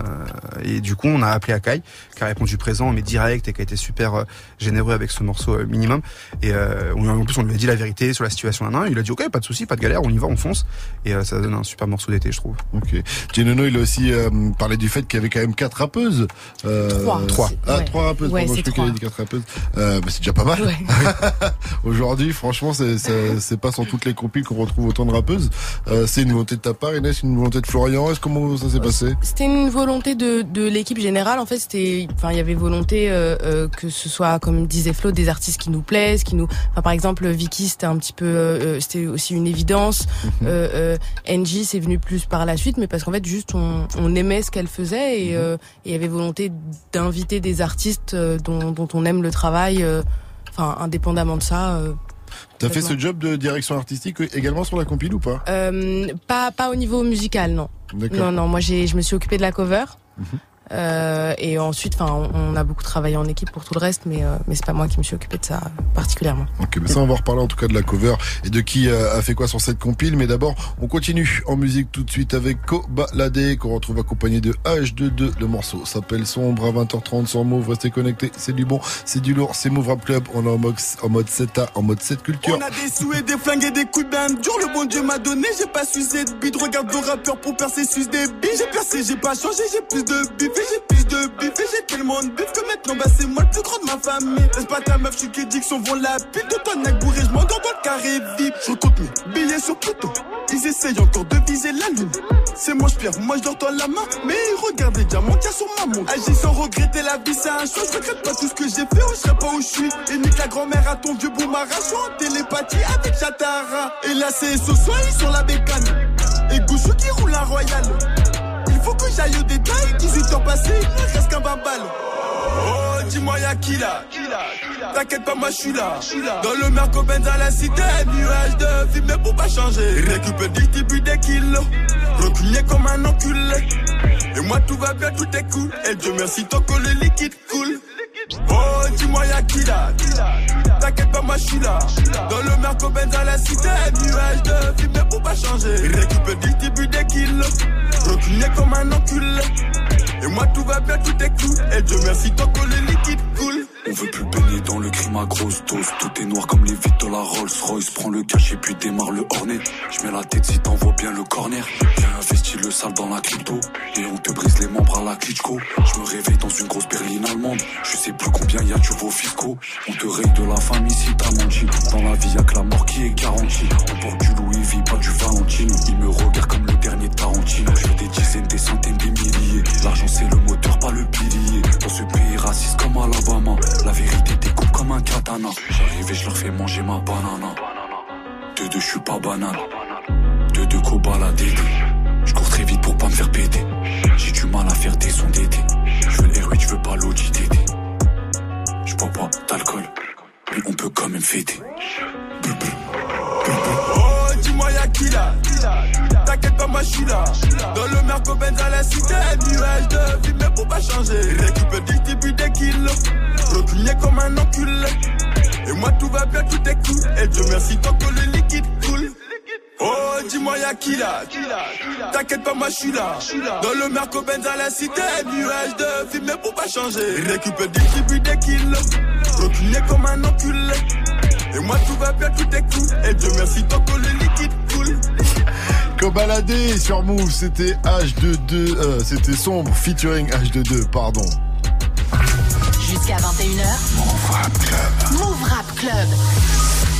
et du coup, on a appelé Akai, qui a répondu présent, mais direct, et qui a été super euh, généreux avec ce morceau euh, minimum. Et euh, on- en plus, on lui a dit la vérité sur la situation. Nan. Il a dit ok, pas de souci, pas de galère, on y va, on fonce. Et euh, ça donne un super morceau d'été, je trouve. Ok. Genono, il a aussi euh, parlé du fait qu'il y avait quand même quatre rappeuses. Euh, Trois. Trois. Ah, Ouais. trois rappeuses. Ouais, pardon, je crois qu'il trois. a dit quatre rappeuses. Euh, bah, c'est déjà pas mal. Aujourd'hui, franchement, c'est, pas sur toutes les compiles qu'on retrouve autant de rappeuses. Euh, c'est une volonté de ta part, Inès, une volonté de Florian. Est-ce comment ça s'est passé C'était une volonté de, de l'équipe générale. En fait, c'était, enfin, il y avait volonté euh, euh, que ce soit, comme disait Flo, des artistes qui nous plaisent, qui nous, enfin, par exemple, Vicky, c'était un petit peu, euh, c'était aussi une évidence. Euh, euh, Angie, c'est venu plus par la suite, mais parce qu'en fait, juste, on, on aimait ce qu'elle faisait et Mhm. euh, et il y avait volonté d'inviter des artistes euh, dont, dont on aime le travail. euh, Enfin, indépendamment de ça. euh, T'as fait ce job de direction artistique également sur la compile ou pas? Euh, pas pas au niveau musical, non. Non, non, moi j'ai, je me suis occupée de la cover. Mhm. Euh, et ensuite, enfin, on, on a beaucoup travaillé en équipe pour tout le reste, mais euh, mais c'est pas moi qui me suis occupée de ça particulièrement. Ok, mais ça on va reparler en tout cas de la cover et de qui euh, a fait quoi sur cette compile. Mais d'abord, on continue en musique tout de suite avec Kobalade qu'on retrouve accompagné de H22. Le morceau s'appelle Sombre à 20h30 sur Move. Restez connectés, c'est du bon, c'est du lourd, c'est Move Rap Club. On est en mode, en mode 7A, en mode 7 culture. On a des sous et des flingues et des coups de bain durs. Le bon Dieu m'a donné, j'ai pas sucé de bide. Regarde vos rappeurs pour percer, suce des billes. J'ai percé, j'ai pas changé, j'ai plus de j'ai plus de bif et j'ai tellement de bif que maintenant bah c'est moi le plus grand de ma famille. Laisse pas ta meuf, je suis qui dit que son vont la pile de ton nec bourré? Je m'endors dans le carré vip. Je compte mes billets sur Pluton. Ils essayent encore de viser la lune. C'est moi je pierre, moi je leur donne la main. Mais regarde les diamants qu'il sur ma montre. Agis sans regretter la vie, c'est un choix. Je regrette pas tout ce que j'ai fait, oh, je serais pas où je suis. Et nique la grand-mère à ton vieux boumara. Je suis en télépathie avec Chatara. Et là c'est ce soir, ils sur la bécane. Et Gouchou qui roule un royal. Faut que j'aille au détail. 18 ans passés, il ne reste qu'un babal. Oh, dis-moi y'a qui là? T'inquiète pas, moi je suis là. Dans le Merco Benz à la cité, nuage de vie, mais pour pas changer. Récupère des début des kilos. Reculé comme un enculé. Et moi tout va bien, tout est cool. Et Dieu merci tant que le liquide coule. Oh, dis-moi y'a qui là? T'inquiète pas, moi je suis là. Dans le Merco Benz à la cité, nuage de mais pour pas changer. Récupère des début des kilos. Reculé comme un enculé. Et moi tout va bien, tout est cool. Et Dieu merci tant que le liquide coule. On veut plus baigner dans le crime à grosse dose. Tout est noir comme les vitres de la Rolls Royce. Prends le cash et puis démarre le Hornet. Je mets la tête si t'envoies bien le corner. Viens investir le sale dans la crypto. Et on te brise les membres à la Klitschko. Je me réveille dans une grosse berline allemande. Je sais plus combien y a du vos fiscaux. On te raye de la famille si t'as menti. Dans la vie y'a que la mort qui est garantie. On porte du Louis V, pas du Valentino. Il me regarde comme le dernier de Tarantino. Veux des dizaines, des centaines, des milliers. L'argent c'est le moteur, pas le ce pays raciste comme Alabama. La vérité découpe comme un katana. J'arrive et je leur fais manger ma banana. De deux, je suis pas banal. De deux, cobaladé. Je cours très vite pour pas me faire péter. J'ai du mal à faire des sons d'été. Je veux l'héroïne, je veux pas l'Audi TT. Je pas d'alcool, mais on peut quand même fêter. Oh, dis-moi y'a qui là? T'inquiète pas, moi je suis là. Dans le Merco Benz à la cité, nuage de pas. Récupère des début des kilos. Reculé comme un enculé. Et moi tout va bien, tout est cool. Et Dieu merci tant que le liquide coule. Oh, dis-moi y'a qui là? T'inquiète pas, moi je suis là. Dans le Merco Benz à la cité, nuage de vie, mais pour pas changer. Récupère des début des kilos. Reculé comme un enculé. Et moi tout va bien, tout est cool. Et Dieu merci tant que le liquide coule. Kobalade sur Move, c'était H22, euh, c'était Sombre featuring H22, pardon. Jusqu'à 21h. Move Rap Club. Move Rap Club.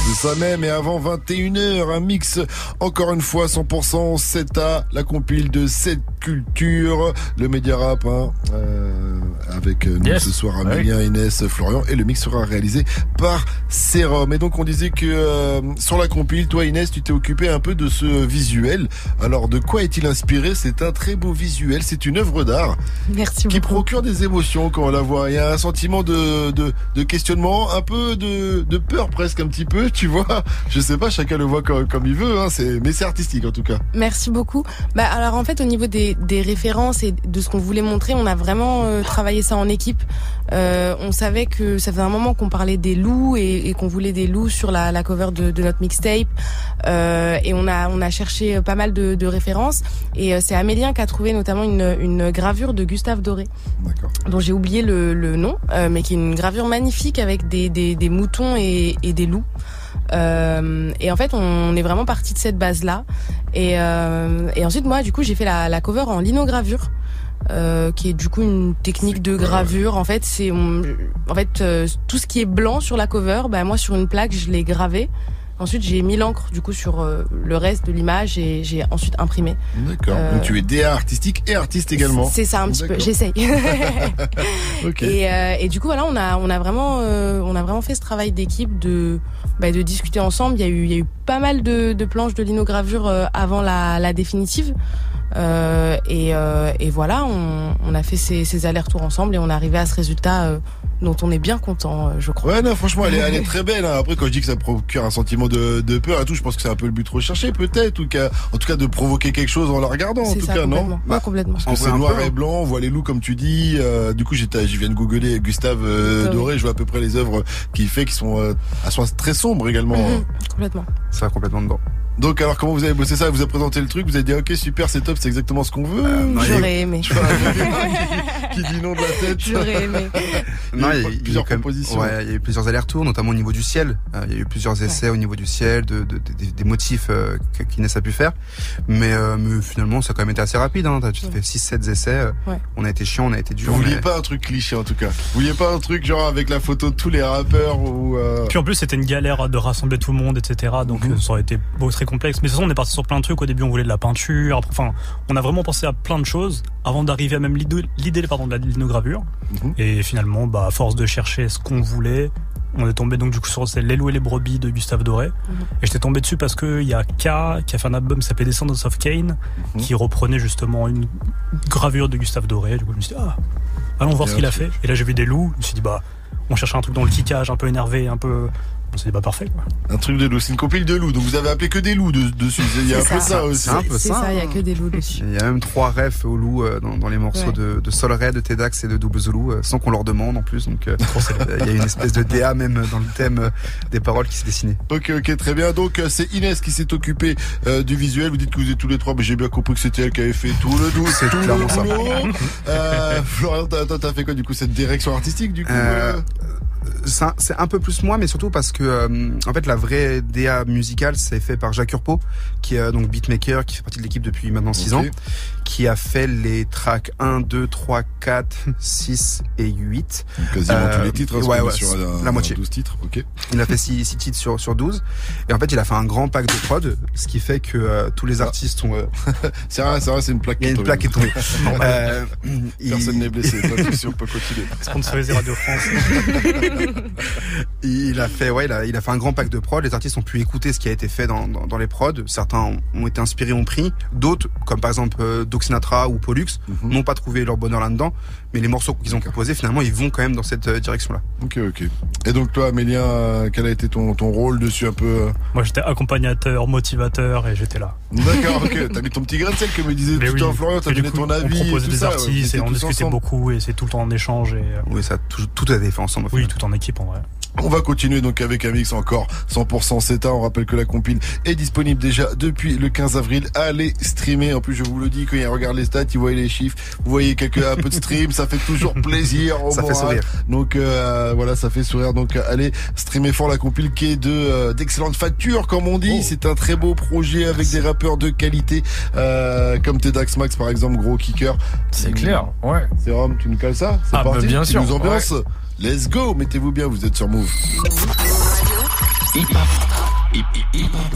C'est ça même, et avant 21h, un mix, encore une fois, 100% 7A, la compile de cette culture, le média rap, hein, euh, avec nous Yes. ce soir, Ouais. Amélia, Inès, Florian, et le mix sera réalisé par Serum. Et donc on disait que euh, sur la compile, toi Inès, tu t'es occupé un peu de ce visuel. Alors de quoi est-il inspiré? C'est un très beau visuel, c'est une œuvre d'art Merci qui procure des émotions quand on la voit. Il y a un sentiment de, de, de questionnement, un peu de, de peur presque un petit peu, tu vois. Je sais pas, chacun le voit comme, comme il veut, hein, c'est, mais c'est artistique en tout cas. Merci beaucoup. Bah alors en fait au niveau des, des références et de ce qu'on voulait montrer, on a vraiment euh, travaillé ça en équipe. Euh, on savait que ça faisait un moment qu'on parlait des loups et, et qu'on voulait des loups sur la, la cover de, de notre mixtape. Euh, et on a on a cherché pas mal de, de références. Et euh, c'est Amélien qui a trouvé notamment une, une gravure de Gustave Doré, dont j'ai oublié le, le nom, euh, mais qui est une gravure magnifique avec des, des, des moutons et, et des loups. Euh, et en fait, on est vraiment parti de cette base-là. Et, euh, et ensuite, moi, du coup, j'ai fait la, la cover en linogravure. euh, qui est du coup une technique de gravure. En fait, c'est en fait euh, tout ce qui est blanc sur la cover. Bah moi sur une plaque, je l'ai gravé. Ensuite, j'ai mis l'encre du coup sur euh, le reste de l'image et j'ai ensuite imprimé. D'accord. Euh, Donc tu es DA artistique et artiste également. C'est ça un petit peu. J'essaye. Et, euh, et du coup voilà, on a on a vraiment on a vraiment fait ce travail d'équipe de bah, de discuter ensemble. Il y a eu il y a eu pas mal de, de planches de linogravure euh, avant la, la définitive. Euh, et, euh, et voilà, on, on a fait ces, ces allers-retours ensemble et on est arrivé à ce résultat euh, dont on est bien content, euh, je crois. Ouais, non, franchement, elle est, elle est très belle. hein. Après, quand je dis que ça procure un sentiment de, de peur et tout, je pense que c'est un peu le but recherché, peut-être, ou en tout cas de provoquer quelque chose en la regardant, en tout ça, cas, non? complètement. Ouais, complètement. Parce que c'est noir peu, et hein. blanc, on voit les loups comme tu dis. euh, du coup, j'étais, je viens de googler Gustave. Doré, je vois à peu près les œuvres qu'il fait, qui sont euh, à soi très sombres également. Mhm, complètement. Ça va complètement dedans. Donc, alors, comment vous avez bossé ça? Vous a présenté le truc, vous avez dit, ok, super, c'est top, c'est exactement ce qu'on veut. non, il y a eu- J'aurais aimé. Je qui, qui dit non de la tête. J'aurais aimé. Non, Il y a il y a, il y a plusieurs propositions. ouais, il y a eu plusieurs allers-retours, notamment au niveau du ciel. Euh, il y a eu plusieurs essais au niveau du ciel, de, de- de- des- des motifs euh, qu'Inès a pu faire. Mais, euh, mais finalement, ça a quand même été assez rapide. Hein. T'as- Tu te fais 6-7 essais. euh, Ouais. On a été chiant, on a été dur. Vous vouliez mais- pas un truc cliché en tout cas. Vous vouliez pas un truc genre avec la photo de tous les rappeurs ou. euh, Puis en plus, c'était une galère de rassembler tout le monde, etc. Donc Mhm. euh, ça aurait été beau, très complexe. Mais de toute façon, on est parti sur plein de trucs. Au début, on voulait de la peinture. Enfin, on a vraiment pensé à plein de choses avant d'arriver à même l'idée de la linogravure. Mhm. Et finalement, bah, à force de chercher ce qu'on voulait, on est tombé donc du coup sur c'est Les loups et les brebis de Gustave Doré. Et j'étais tombé dessus parce qu'il y a K qui a fait un album qui s'appelait Descendants of Cain Mhm. qui reprenait justement une gravure de Gustave Doré. Du coup, je me suis dit, ah, allons voir ce qu'il a fait. Et là, j'ai vu des loups. Je me suis dit, bah, on cherchait un truc dans le kickage, un peu énervé, un peu. On s'est dit, bah, parfait, quoi. Un truc de loup, c'est une compile de loups, donc vous avez appelé que des loups de- dessus. Il y a un C'est peu ça. aussi. C'est un peu C'est ça. il y a hein. que des loups dessus. Il y a même trois refs au loup euh, dans, dans les morceaux Ouais. de, de Sol Ray, de Tedax et de Double Zulu, euh, sans qu'on leur demande en plus. Donc euh, il y a une espèce de DA même dans le thème des paroles qui s'est dessiné. Ok, ok, très bien. Donc c'est Inès qui s'est occupée euh, du visuel. Vous dites que vous êtes tous les trois, mais j'ai bien compris que c'était elle qui avait fait tout le doux, C'est clairement ça. Euh, Florian, t'as- toi, t'as fait quoi du coup cette direction artistique du coup Euh, C'est un, c'est un peu plus moi, mais surtout parce que euh, en fait la vraie DA musicale c'est fait par Jacques Urpo, qui est euh, donc beatmaker, qui fait partie de l'équipe depuis maintenant 6 Ok. ans, qui a fait les tracks 1, 2, 3, 4, 6 et 8. Quasiment Euh, tous les titres, hein, ouais, ouais, sur la un moitié. 12 titres, ok. Il a fait 6, titres sur, sur 12. Et en fait, il a fait un grand pack de prod, ce qui fait que euh, tous les artistes ont... euh, C'est vrai, c'est vrai, c'est une plaque il y a qui une est plaque qui est tombée. Euh, il- Personne n'est blessé, pas de souci, on peut continuer. Sponsorisé Radio France. Il a fait, ouais, il a, il a fait un grand pack de prod. Les artistes ont pu écouter ce qui a été fait dans, dans, dans les prods. Certains ont, ont été inspirés, ont pris. D'autres, comme par exemple euh, Doc Sinatra ou Pollux, Mhm. n'ont pas trouvé leur bonheur là-dedans. Mais les morceaux qu'ils ont composés, finalement, ils vont quand même dans cette euh, direction-là. Ok, ok. Et donc toi, Amélien, quel a été ton, ton rôle dessus un peu euh Moi, j'étais accompagnateur, motivateur et j'étais là. D'accord, ok. T'as mis ton petit grain de sel, comme me disait tout oui. l'heure Florian, t'as donné coup, ton avis. On proposait des ça, artistes et on discutait ensemble. beaucoup et c'est tout le temps en échange. Et, euh, Oui, ça, tout, tout a été fait ensemble. oui, tout en équipe en vrai. On va continuer donc avec un mix encore 100% CETA. On rappelle que la compile est disponible déjà depuis le 15 avril. Allez streamer. En plus, je vous le dis, quand il regarde les stats, il voit les chiffres. Vous voyez quelques, un peu de stream. Ça fait toujours plaisir. au Ça fait sourire. Donc, euh, voilà, ça fait sourire. Donc, allez streamer fort la compile qui est de, euh, d'excellente facture, comme on dit. C'est un très beau projet avec des rappeurs de qualité, euh, comme Tedax Max, par exemple, gros kicker. C'est clair, ouais. C'est Rome, tu nous cales ça? C'est Ah, bah, parti. bien Tu sûr, nous ambiances? Let's go. Mettez-vous bien. Vous êtes sur Move. Hip Hop. Hip Hop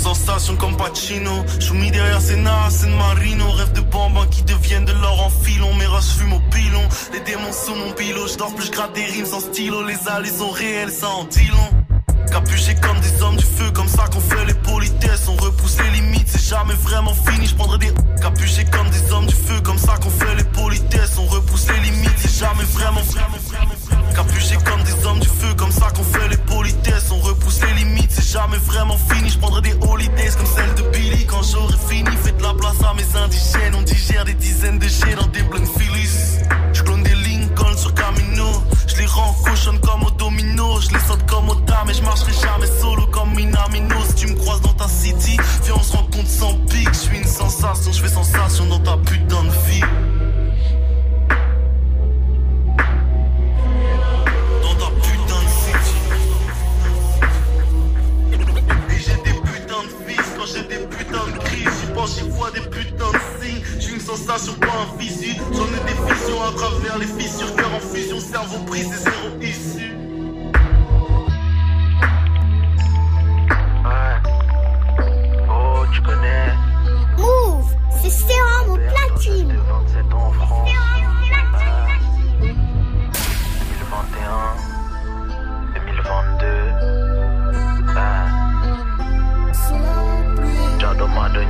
sensation comme Pacino. Je suis mis derrière Senna, San Marino. Rêve de bambins qui deviennent de l'or en filon. Mes rushs fument au pilon. Les démons sous mon pilot. Je dors plus, je gratte des rimes sans stylo. Les allées sont réelles, ça en dit long. Capuchés comme des hommes du feu, comme ça qu'on fait les politesses. On repousse les limites, c'est jamais vraiment fini. Je prendrai des capuchés comme des hommes du feu, comme ça qu'on fait les politesses. On repousse les limites, c'est jamais vraiment, vraiment, vraiment. Capuchés comme des hommes du feu, comme ça qu'on fait les politesses. On repousse les limites, c'est jamais vraiment fini. Je des holidays comme celle de Billy. Quand j'aurai fini, faites la place à mes indigènes. On digère des dizaines de jets dans des blancs Phillies sur Camino. Je les rends comme au domino. Je les saute comme au dame et je marcherai jamais solo comme Minamino. Si tu me croises dans ta city, viens on se rencontre sans pic. Je suis une sensation, je fais sensation dans ta putain de vie. dans ta putain de city. Et j'ai des putains de crises, j'y pense, j'y vois des putains de J'suis une sensation, pas un visu. J'en ai des visions à travers les fissures. Cœur en fusion, cerveau brisé, zéro issue. Oh, tu connais. Move, c'est sérum au platine. 27 ans en France.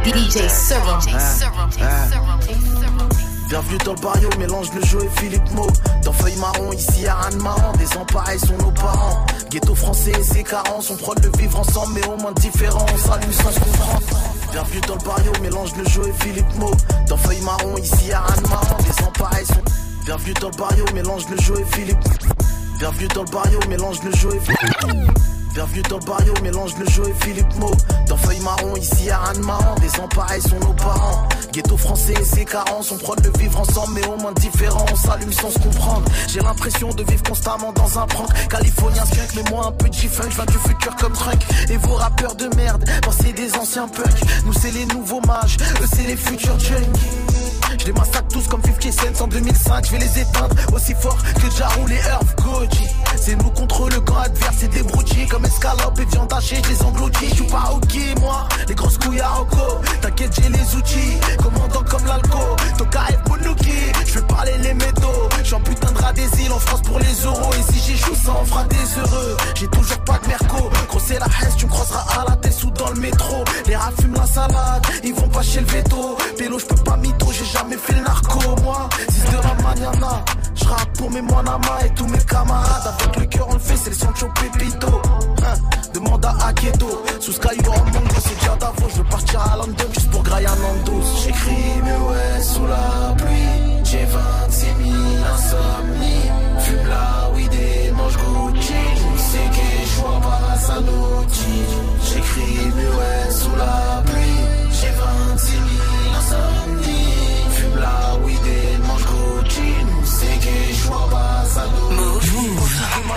DJ Serum. Bienvenue dans le barrio, mélange le jeu et Philippe Mo. Dans feuille marron, ici y'a rien de marrant. Des empareils sont nos parents. Ghetto français et ses carences. On prône le vivre ensemble, mais au moins différent. On s'allume sans se comprendre. Bienvenue dans le barrio, mélange le jeu et Philippe Mo. Dans feuille marron, ici y'a rien de marrant. Des empareils sont. Bienvenue dans le barrio, mélange le jeu et Philippe. Bienvenue dans le barrio, mélange le jeu et Philippe. Bienvenue dans barrio, mélange le jeu et Philippe Mo. Dans feuille marron, ici y'a rien de marrant. Des empareils sont nos parents. Ghetto français et ses carences. On prône le vivre ensemble, mais au moins différent. On s'allume sans se comprendre. J'ai l'impression de vivre constamment dans un prank. Californien skunk, mais moi un peu G-Funk. J'viens du futur comme Trunk. Et vos rappeurs de merde, bon, c'est des anciens punks. Nous, c'est les nouveaux mages. Eux, c'est les futurs junkies. Je les massacre tous comme 50 Cent en 2005, je vais les éteindre aussi fort que Jarou les Herf Goji. C'est nous contre le camp adverse, c'est des broutilles comme escalope et viande hachée, je les engloutis. Je suis pas ok, moi, les grosses couilles à Rocco. T'inquiète, j'ai les outils, commandant comme l'alco. Toka et Bonuki, je vais parler les métaux. J'suis en putain des îles en France pour les euros. Et si j'échoue, ça en fera des heureux. J'ai toujours pas de merco. Gros, c'est la haine, tu me crosseras à la tête ou dans le métro. Les rats fument la salade, ils vont pas chez le veto. Pélo, je peux pas mytho, j'ai jamais fait le narco, moi. 6 de la mañana, je rappe pour mes moinama et tous mes camarades. Le cœur, on le fait, c'est le Sancho Pepito. Hein, demande à Aketo, sous Skywarm, Mongo, c'est déjà Davos. Je veux partir à London juste pour grailler un Nandos. J'écris mes ouais sous la pluie. J'ai 26 000 insomnies. Fume la weed et mange Gucci. C'est que je vois pas Sanochi. J'écris mes ouais sous la pluie.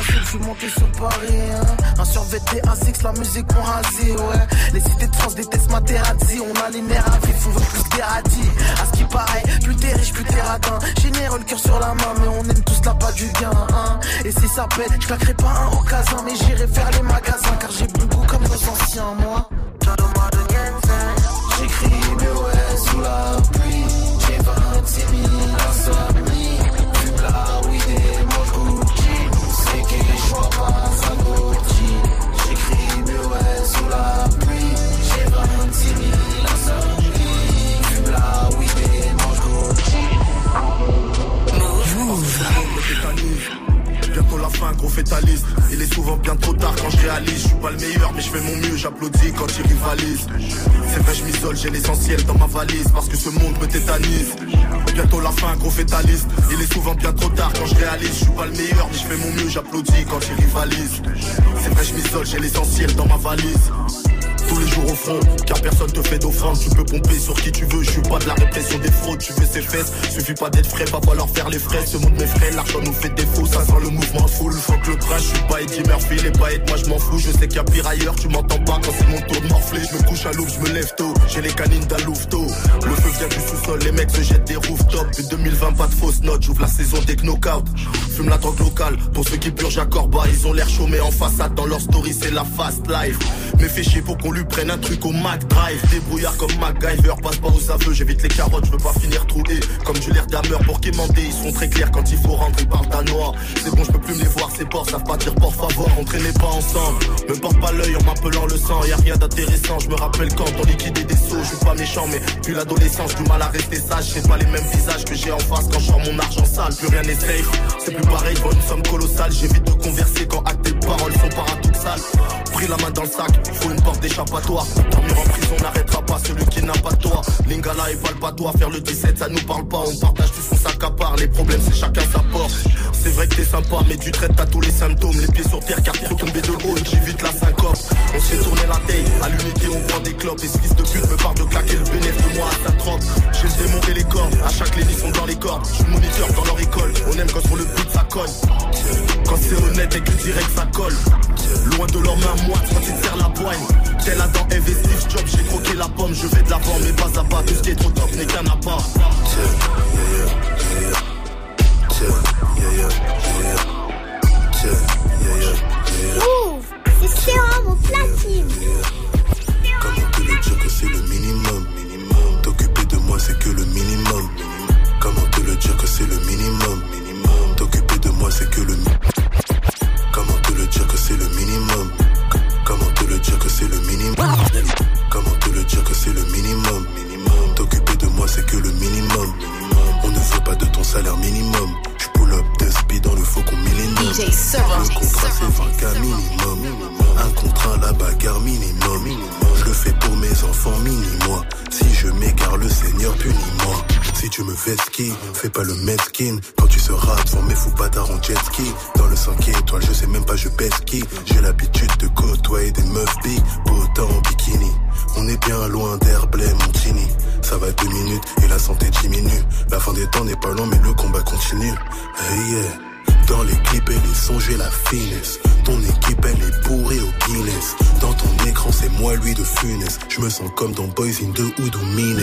Je suis monté sur Paris, hein. Un survêt A6, la musique pour rasé, ouais. Les cités de France détestent Materazzi. On a les nerfs à vif, on veut plus des radis. À ce qui paraît, plus t'es riche, plus t'es radin. Généreux le cœur sur la main, mais on aime tous la pas du gain, hein. Et si ça pète, je claquerai pas un au casin, mais j'irai faire les magasins, car j'ai plus goût comme nos anciens, moi. J'écris mes ouais sous la pluie. Fin, gros fétaliste. Il est souvent bien trop tard quand je réalise. Je suis pas le meilleur, mais je fais mon mieux. J'applaudis quand ils rivalisent. C'est vrai, je m'isole, j'ai l'essentiel dans ma valise. Parce que ce monde me tétanise. Bientôt la fin, gros fétaliste. Il est souvent bien trop tard quand je réalise. Je suis pas le meilleur, mais je fais mon mieux. J'applaudis quand ils rivalisent. C'est vrai, je m'isole, j'ai l'essentiel dans ma valise. Tous les jours au front, car personne te fait d'offrande. Tu peux pomper sur qui tu veux, je suis pas de la répression des fraudes. Tu veux ses fesses, suffit pas d'être frais, va falloir faire les frais. Ce monde m'effraie, l'argent nous fait défaut, ça sent le mouvement full. Faut que le train, je suis pas Eddie Murphy, les paillettes, moi je m'en fous. Je sais qu'il y a pire ailleurs, tu m'entends pas quand c'est mon tour de morfler. Je me couche à l'aube, je me lève tôt, j'ai les canines d'un louveteau. Le feu vient du sous-sol, les mecs se jettent des rooftops. Depuis 2020, pas de fausses notes, j'ouvre la saison des knockout. Fume la drogue locale, pour ceux qui purgent à Corba, ils ont l'air chaud, mais en façade, dans leur story, c'est la fast life. Mais fais chier pour qu'on lui prenne un truc au Mac Drive. Débrouillard comme MacGyver, passe pas aux aveux, j'évite les carottes, je veux pas finir troué. Comme du l'air d'ameur pour quémander, ils sont très clairs quand il faut rendre, ils parlent danois. C'est bon, je peux plus me les voir, ces porcs savent pas dire por favor, on traînait pas ensemble. Me porte pas l'œil en m'appelant le sang, y a rien d'intéressant, je me rappelle quand on liquidait des sauts, je suis pas méchant, mais puis l'adolescence, du mal à rester sage, c'est pas les mêmes visages que j'ai en face quand je mon argent sale, plus rien n'est safe. C'est plus pareil, pour une somme colossale, j'évite de converser quand La main dans le sac, faut une porte d'échappatoire. Dormir en prison n'arrêtera pas celui qui n'a pas de toi. Lingala et toi faire le 17 ça nous parle pas. On partage tout son sac à part, les problèmes c'est chacun sa porte. C'est vrai que t'es sympa, mais tu traites à tous les symptômes. Les pieds sur terre car faut tomber de haut et j'évite la syncope. On se fait tourner la taille, à l'unité on prend des clopes. Et ce de pute me parle de claquer le bénéfice de moi à sa trompe. J'ai le démon et les cordes, à chaque lénie sont dans les cordes. Je moniteur dans leur école, on aime quand sur le but ça cogne. Quand c'est honnête et que direct ça colle. Loin de leurs mains moites quand te la poigne. Tel Steve Jobs, j'ai croqué la pomme, je vais de l'avant, mais pas à bas, tout ce qui est trop top n'est qu'un appât. Move, c'est sérum au platine. Comment te le dire que c'est le minimum? T'occuper de moi c'est que le minimum Comment te le dire que c'est le minimum? T'occuper de moi c'est que le Comment te le dire que c'est le minimum? Comment te le dire que c'est le minimum? Comment te le dire que c'est le minimum? T'occuper de moi c'est que le minimum. On ne veut pas de ton salaire minimum pull up de speed dans le faucon millénaire DJ. Le contrat c'est 20 minimum. Un contrat la bagarre minimum. Je le fais pour mes enfants mini-moi. Si je m'égare le Seigneur punis-moi Si tu me fais ski, fais pas le mesquine. Quand tu seras devant mes fous bâtards en jet ski. Dans le 5 étoiles, je sais même pas je pèse qui. J'ai l'habitude de côtoyer des meufs big Potas en bikini on est bien loin d'Herblay, Montini. Ça va deux minutes et la santé diminue. La fin des temps n'est pas loin, mais le combat continue. Hey yeah. Dans les clips les sons, j'ai la finesse. Ton équipe, elle est bourrée au Guinness. Dans ton écran, c'est moi, lui de Funès. Je me sens comme dans Boys in the Hood ou Mines.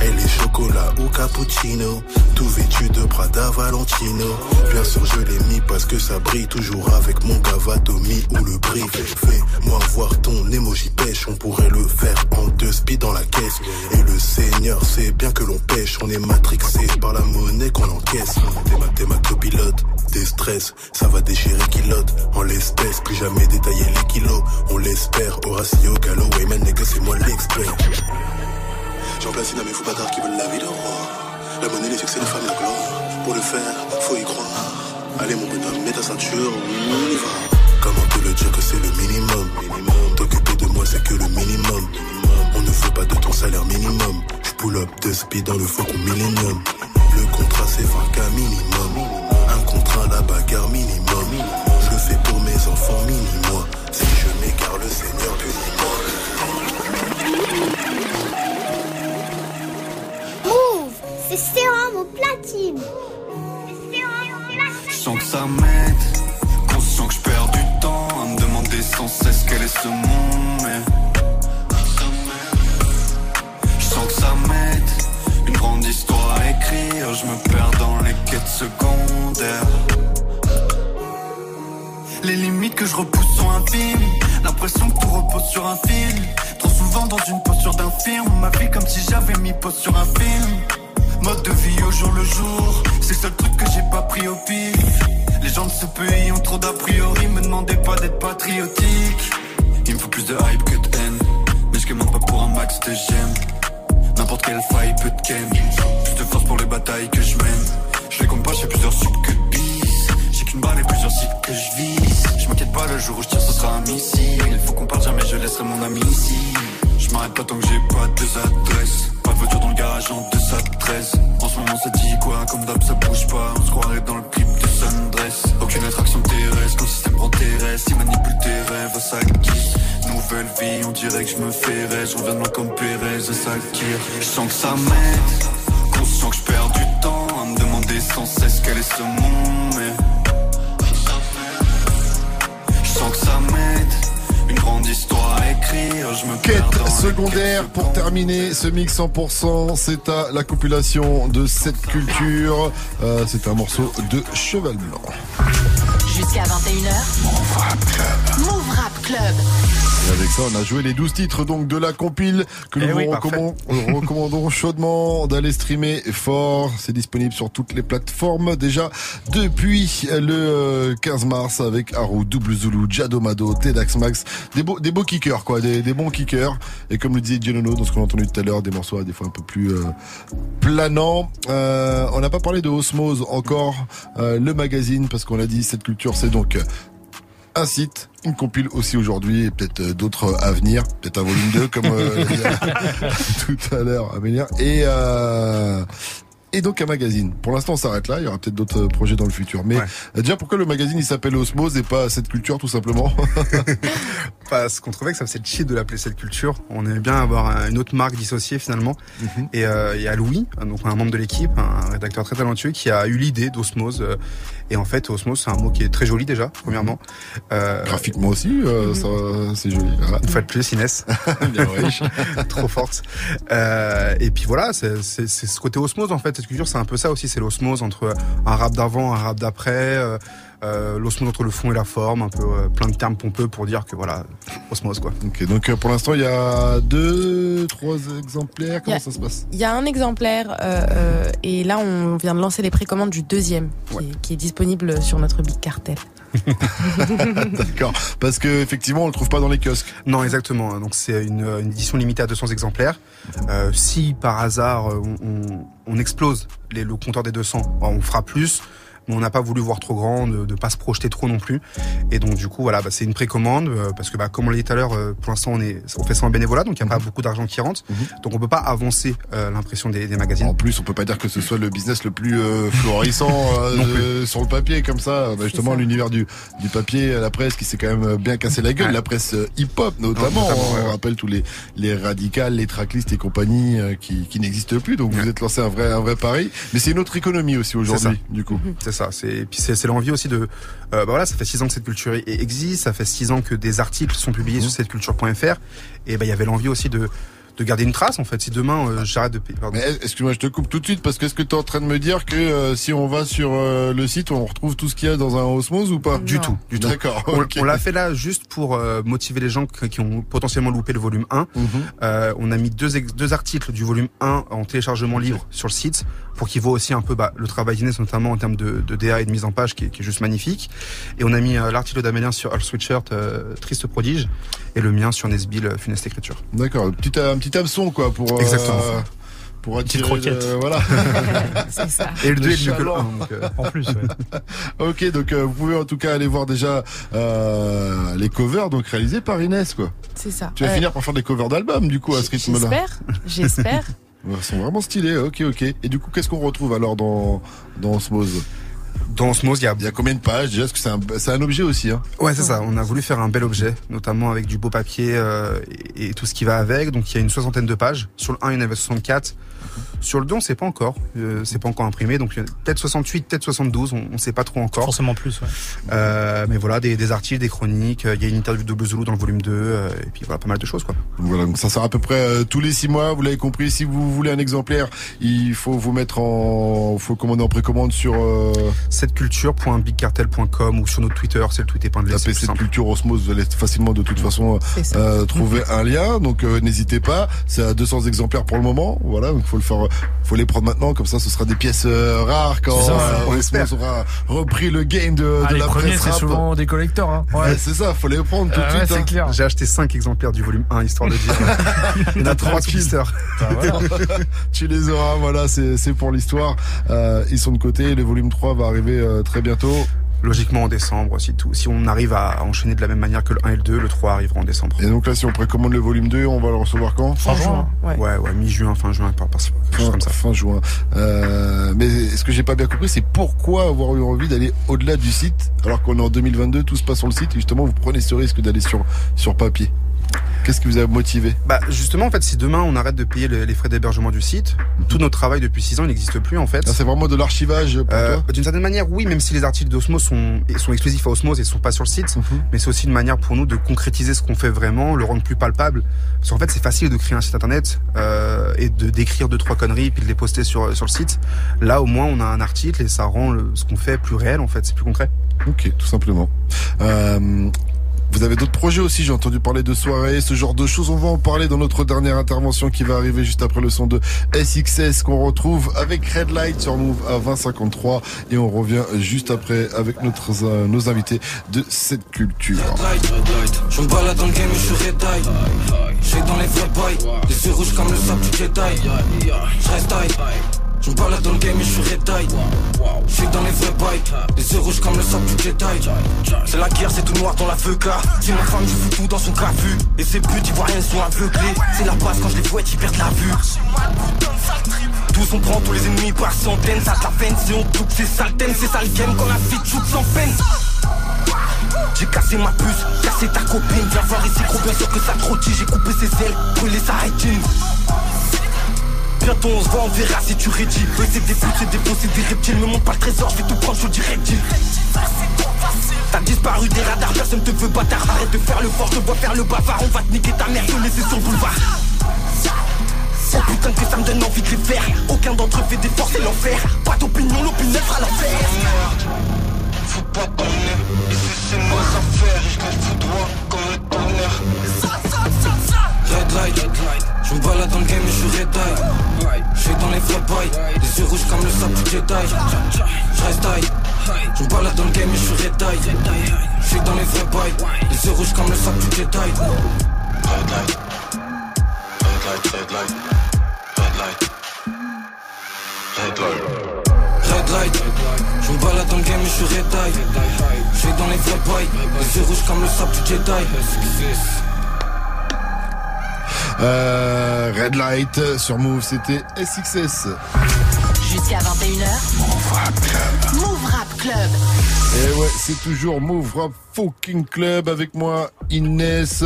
Elle est chocolat cappuccino. Tout vêtu de Prada Valentino. Bien sûr, je l'ai mis parce que ça brille toujours avec mon Gavatomi ou le brief. Fais-moi voir ton emoji pêche. On pourrait le faire en deux speed dans la caisse. Et le Seigneur sait bien que l'on pêche. On est matrixé par la monnaie qu'on encaisse. T'es ma, t'es. Des stress, ça va déchirer kilote. En l'espèce, plus jamais détailler les kilos. On l'espère. Horacio, Gallo, Wayman, nigga, c'est moi l'expert. J'en place à mes fous bâtards qui veulent la vie de roi. La monnaie, les succès, les femmes, la gloire. Pour le faire, faut y croire. Allez, mon bonhomme, mets ta ceinture, on y va. Comment te le dire que c'est le minimum? T'occuper de moi, c'est que le minimum. On ne veut pas de ton salaire minimum. Je pull up de speed dans le faucon millénium. Le contrat, c'est 20K minimum. Un contrat, la bagarre minimum. Je le fais pour mes enfants mini-moi. Si je m'égare, le Seigneur punis-moi. Move, c'est sérum au platine. Je sens que ça m'aide, conscient que je perds du temps à me demander sans cesse quel est ce monde. Je sens que ça m'aide, une grande histoire à écrire. Je me perds dans les quêtes secondaires. Les limites que je repousse sont infimes. L'impression que tout repose sur un fil. Trop souvent dans une posture d'un film. Ma comme si j'avais mis pause sur un film. Mode de vie au jour le jour. C'est le seul truc que j'ai pas pris au pif. Les gens de ce pays ont trop d'a priori. Me demandez pas d'être patriotique. Il me faut plus de hype que de haine. Mais je commande pas pour un max de j'aime. N'importe quelle faille peut te ken. Plus de force pour les batailles que je mène. Je les compte pas, j'ai plusieurs subs que bis. J'ai qu'une balle et plusieurs cibles que je vise. Je m'inquiète pas, le jour où je tire, ce sera un missile. Il faut qu'on parte jamais, je laisserai mon ami ici. Je m'arrête pas tant que j'ai pas deux adresses. Voiture dans le garage en 213. En ce moment, ça dit quoi? Comme d'hab, ça bouge pas. On se croirait dans le clip de Sundress. Aucune attraction terrestre, le système prend tes restes. Il manipule tes rêves, ça kiff. Nouvelle vie, on dirait que je me ferais. Je reviens de loin comme Pérez, ça kiffe. Je sens que ça m'aide. Conscient que je perds du temps à me demander sans cesse quel est ce monde. Mais grande histoire à écrire. Je me Quête secondaire pour terminer ce mix 100%, c'est à la compilation de cette culture. Euh, c'est un morceau de Cheval Blanc. Jusqu'à 21h. Move Rap Club. Move Rap Club. Et avec ça, on a joué les 12 titres donc de la compile que nous Eh vous oui, recommandons, recommandons chaudement d'aller streamer fort. C'est disponible sur toutes les plateformes déjà depuis le euh, 15 mars avec Haru, Double Zulu, Jadomado, Tedax Max, des beaux, des beaux kickers quoi, des, des bons kickers. Et comme le disait Dionono dans ce qu'on a entendu tout à l'heure, des morceaux des fois un peu plus euh, planants. Euh, on n'a pas parlé de Osmose encore, euh, le magazine parce qu'on l'a dit, cette culture c'est donc euh, un site, une compile aussi aujourd'hui et peut-être euh, d'autres à venir, peut-être un volume 2 comme euh, tout à l'heure venir. Et euh, et donc un magazine. Pour l'instant, on s'arrête là. Il y aura peut-être d'autres projets dans le futur. Mais euh, déjà, pourquoi le magazine il s'appelle Osmose et pas cette culture tout simplement Parce qu'on trouvait que ça faisait cheat de l'appeler cette culture. On aimait bien avoir un- une autre marque dissociée finalement. Mhm. Et euh, il y a Louis, donc un membre de l'équipe, un rédacteur très talentueux, qui a eu l'idée d'Osmose. euh, Et en fait, Osmose, c'est un mot qui est très joli déjà, premièrement. Euh, Graphiquement aussi, euh, ça, c'est joli. Voilà. Une fois de plus, Inès. Bien riche. Trop forte. Euh, et puis voilà, c'est ce côté osmose en fait. C'est un peu ça aussi. C'est l'osmose entre un rap d'avant, un rap d'après. Euh, l'osmose entre le fond et la forme. Un peu euh, plein de termes pompeux pour dire que voilà, osmose quoi. Ok, donc euh, pour l'instant, il y a deux, trois exemplaires. Comment a- ça se passe? Il y a un exemplaire euh, euh, et là on vient de lancer les précommandes du deuxième qui, est, qui est disponible sur notre Big Cartel. D'accord. Parce que effectivement, on le trouve pas dans les kiosques. Non, exactement. Donc c'est une, une édition limitée à 200 exemplaires. Euh, si par hasard on, on- on explose les, le compteur des 200, bah, on fera plus. Mais on n'a pas voulu voir trop grand, de ne pas se projeter trop non plus. Et donc du coup, voilà, bah, c'est une précommande euh, parce que, bah, comme on l'a dit tout à l'heure, euh, pour l'instant on est, on fait ça en bénévolat, donc il n'y a pas beaucoup d'argent qui rentre. Donc on peut pas avancer euh, l'impression des, des magazines. En plus, on peut pas dire que ce soit le business le plus euh, florissant euh, de- sur le papier comme ça. Bah, justement, l'univers du, du papier, la presse qui s'est quand même bien cassé la gueule, Ouais. la presse euh, hip-hop notamment. Notamment, on ouais, rappelle tous les les radicales, les tracklists et compagnie euh, qui, qui n'existent plus. Donc vous êtes lancé un vrai un vrai pari. Mais c'est une autre économie aussi aujourd'hui, du coup. C'est ça. C'est et puis c'est c'est l'envie aussi de. Euh, bah voilà, ça fait six ans que cette culture existe. Ça fait six ans que des articles sont publiés Mhm. sur cette culture.fr. Et bah il y avait l'envie aussi de de garder une trace en fait. Si demain euh, j'arrête de. payer- excuse-moi, je te coupe tout de suite parce que est-ce que tu es en train de me dire que euh, si on va sur euh, le site, on retrouve tout ce qu'il y a dans un osmose ou pas? Du tout, du tout. D'accord. On, ok. on l'a fait là juste pour euh, motiver les gens qui ont potentiellement loupé le volume 1. Mhm. Euh, on a mis deux, deux articles du volume 1 en téléchargement libre sur le site pour qu'ils voient aussi un peu bah, le travail d'Inès, notamment en termes de, de DA et de mise en page qui est, qui est juste magnifique. Et on a mis euh, l'article d'Amélien sur Earl Sweatshirt, euh, Triste Prodige, et le mien sur Nesbill, euh, Funeste Écriture. D'accord, un petit, un petit hameçon quoi pour euh, Exactement. pour Petite attirer croquette. le- voilà. C'est ça. Et le 2 est mieux que le chaland. 1. Donc, euh, En plus, ouais. ok, donc euh, vous pouvez en tout cas aller voir déjà euh, les covers donc réalisés par Inès quoi. C'est ça. Tu vas Euh, finir par faire des covers d'albums du coup à ce rythme-là. J'espère, j'espère. Ouais, Ils sont vraiment stylés, ok ok. Et du coup qu'est-ce qu'on retrouve alors dans dans Osmose? Dans Osmose, il y a Il y a combien de pages? Déjà Parce que c'est un, c'est un objet aussi hein. Ouais, c'est ça. On a voulu faire un bel objet, notamment avec du beau papier euh, et, et tout ce qui va avec. Donc il y a une soixantaine de pages. Sur le 1, il y en avait 64. Sur le 2, on sait pas encore. Euh, c'est pas encore imprimé. Donc peut-être 68, peut-être 72. On, on sait pas trop encore. Forcément plus, ouais. Euh, mais voilà, des, des articles, des chroniques. euh, Il y a une interview de Zulu dans le volume 2. euh, et puis voilà, pas mal de choses, quoi. Voilà, donc ça sort à peu près euh, tous les six mois. Vous l'avez compris. Si vous voulez un exemplaire, il faut vous mettre en, faut commander en précommande sur euh, Setteculture.bigcartel.com ou sur notre Twitter, c'est le tweet épinglé. c'est plus cette culture osmose. Vous allez facilement de toute façon C'est ça. euh, trouver un lien. Donc euh, n'hésitez pas. C'est à 200 exemplaires pour le moment. Voilà, donc faut le faire, faut les prendre maintenant. Comme ça, ce sera des pièces euh, rares quand ça, euh, on aura repris le game de, Ah, de les la premiers, presse c'est souvent des collecteurs. Hein. Ouais, c'est ça. Faut les prendre tout de ouais, suite. hein. clair. J'ai acheté 5 exemplaires du volume 1, histoire de dire. Il y en a 3 sur Twitter. tu les auras, voilà, c'est c'est pour l'histoire. Euh, ils sont de côté, le volume 3 va arriver euh, très bientôt. Logiquement en décembre, si tout. Si on arrive à enchaîner de la même manière que le 1 et le 2, le 3 arrivera en décembre. Et donc là, si on précommande le volume 2, on va le recevoir quand? En juin. Ouais. Ouais, ouais, mi-juin, fin juin, par, par, fin, comme ça. fin juin. Euh, mais ce que j'ai pas bien compris, c'est pourquoi avoir eu envie d'aller au-delà du site, alors qu'on est en 2022, tout se passe sur le site, et justement, vous prenez ce risque d'aller sur, sur papier? Qu'est-ce qui vous a motivé Bah, justement, en fait, si demain on arrête de payer le- les frais d'hébergement du site, tout notre travail depuis 6 ans, il n'existe plus, en fait. Là, C'est vraiment de l'archivage Euh, D'une certaine manière, oui, même si les articles d'Osmos sont, sont exclusifs à Osmos et sont pas sur le site, Mhm. mais c'est aussi une manière pour nous de concrétiser ce qu'on fait vraiment, le rendre plus palpable. Parce qu'en fait, c'est facile de créer un site internet euh, et de d'écrire deux trois conneries puis de les poster sur sur le site. Là, au moins, on a un article et ça rend le- ce qu'on fait plus réel. En fait, c'est plus concret. Ok, tout simplement. Euh, vous avez d'autres projets aussi, j'ai entendu parler de soirées, ce genre de choses. On va en parler dans notre dernière intervention qui va arriver juste après le son de SXS qu'on retrouve avec Red Light sur Move à 2053 et on revient juste après avec notre, euh, nos invités de cette culture. Dans high Je me balade dans le game et je suis rétaille. Je suis dans les vrais bails. Les yeux rouges comme le sable du détail. C'est la guerre, c'est tout noir dans la feuca. C'est ma femme, je fous tout dans son cafu. Et ses buts, ils voient rien, ils sont aveuglés. C'est la base quand je les fouette, ils perdent la vue. Tous on prend, tous les ennemis par centaines. Ça te la peine si on touche, c'est sale. C'est ça le game quand la vie shoot sans peine. J'ai cassé ma puce, cassé ta copine Viens voir ici gros bien sûr que ça trottit J'ai coupé ses ailes, brûlé sa rétine Bientôt on se voit, on verra si tu rédis c'est des putes, c'est des faux, c'est des reptiles. Me montre pas le trésor, je vais tout prendre, je direct deal T'as disparu des radars, personne te veut bâtard. Arrête de faire le fort, je te vois faire le bavard. On va te niquer ta mère, te laisser sur le boulevard. Oh putain que ça me donne envie de les faire. Aucun d'entre eux fait des forces, c'est l'enfer. Pas d'opinion, l'opinion fera l'enfer. Faut pas connaître, ici c'est nos affaires Et je les foudroie comme le tonnerre. Red light, je me balade dans le game et je suis red eye Je suis dans les bails, les yeux rouges comme le sable du Jedi. Je reste je me balade dans le game et je suis red eye Je suis dans les bails, les yeux rouges comme le sable du Jedi. Red light. Red light, red light Red light. Red light. Red light, je me balade dans le game et je suis red eye Je suis dans les bails, les yeux rouges comme le sable du Jedi Euh, Red Light sur Move, c'était SXS. Jusqu'à 21h. Move Rap Club. Move Rap Club. Et ouais, c'est toujours Move Rap Fucking Club avec moi, Inès.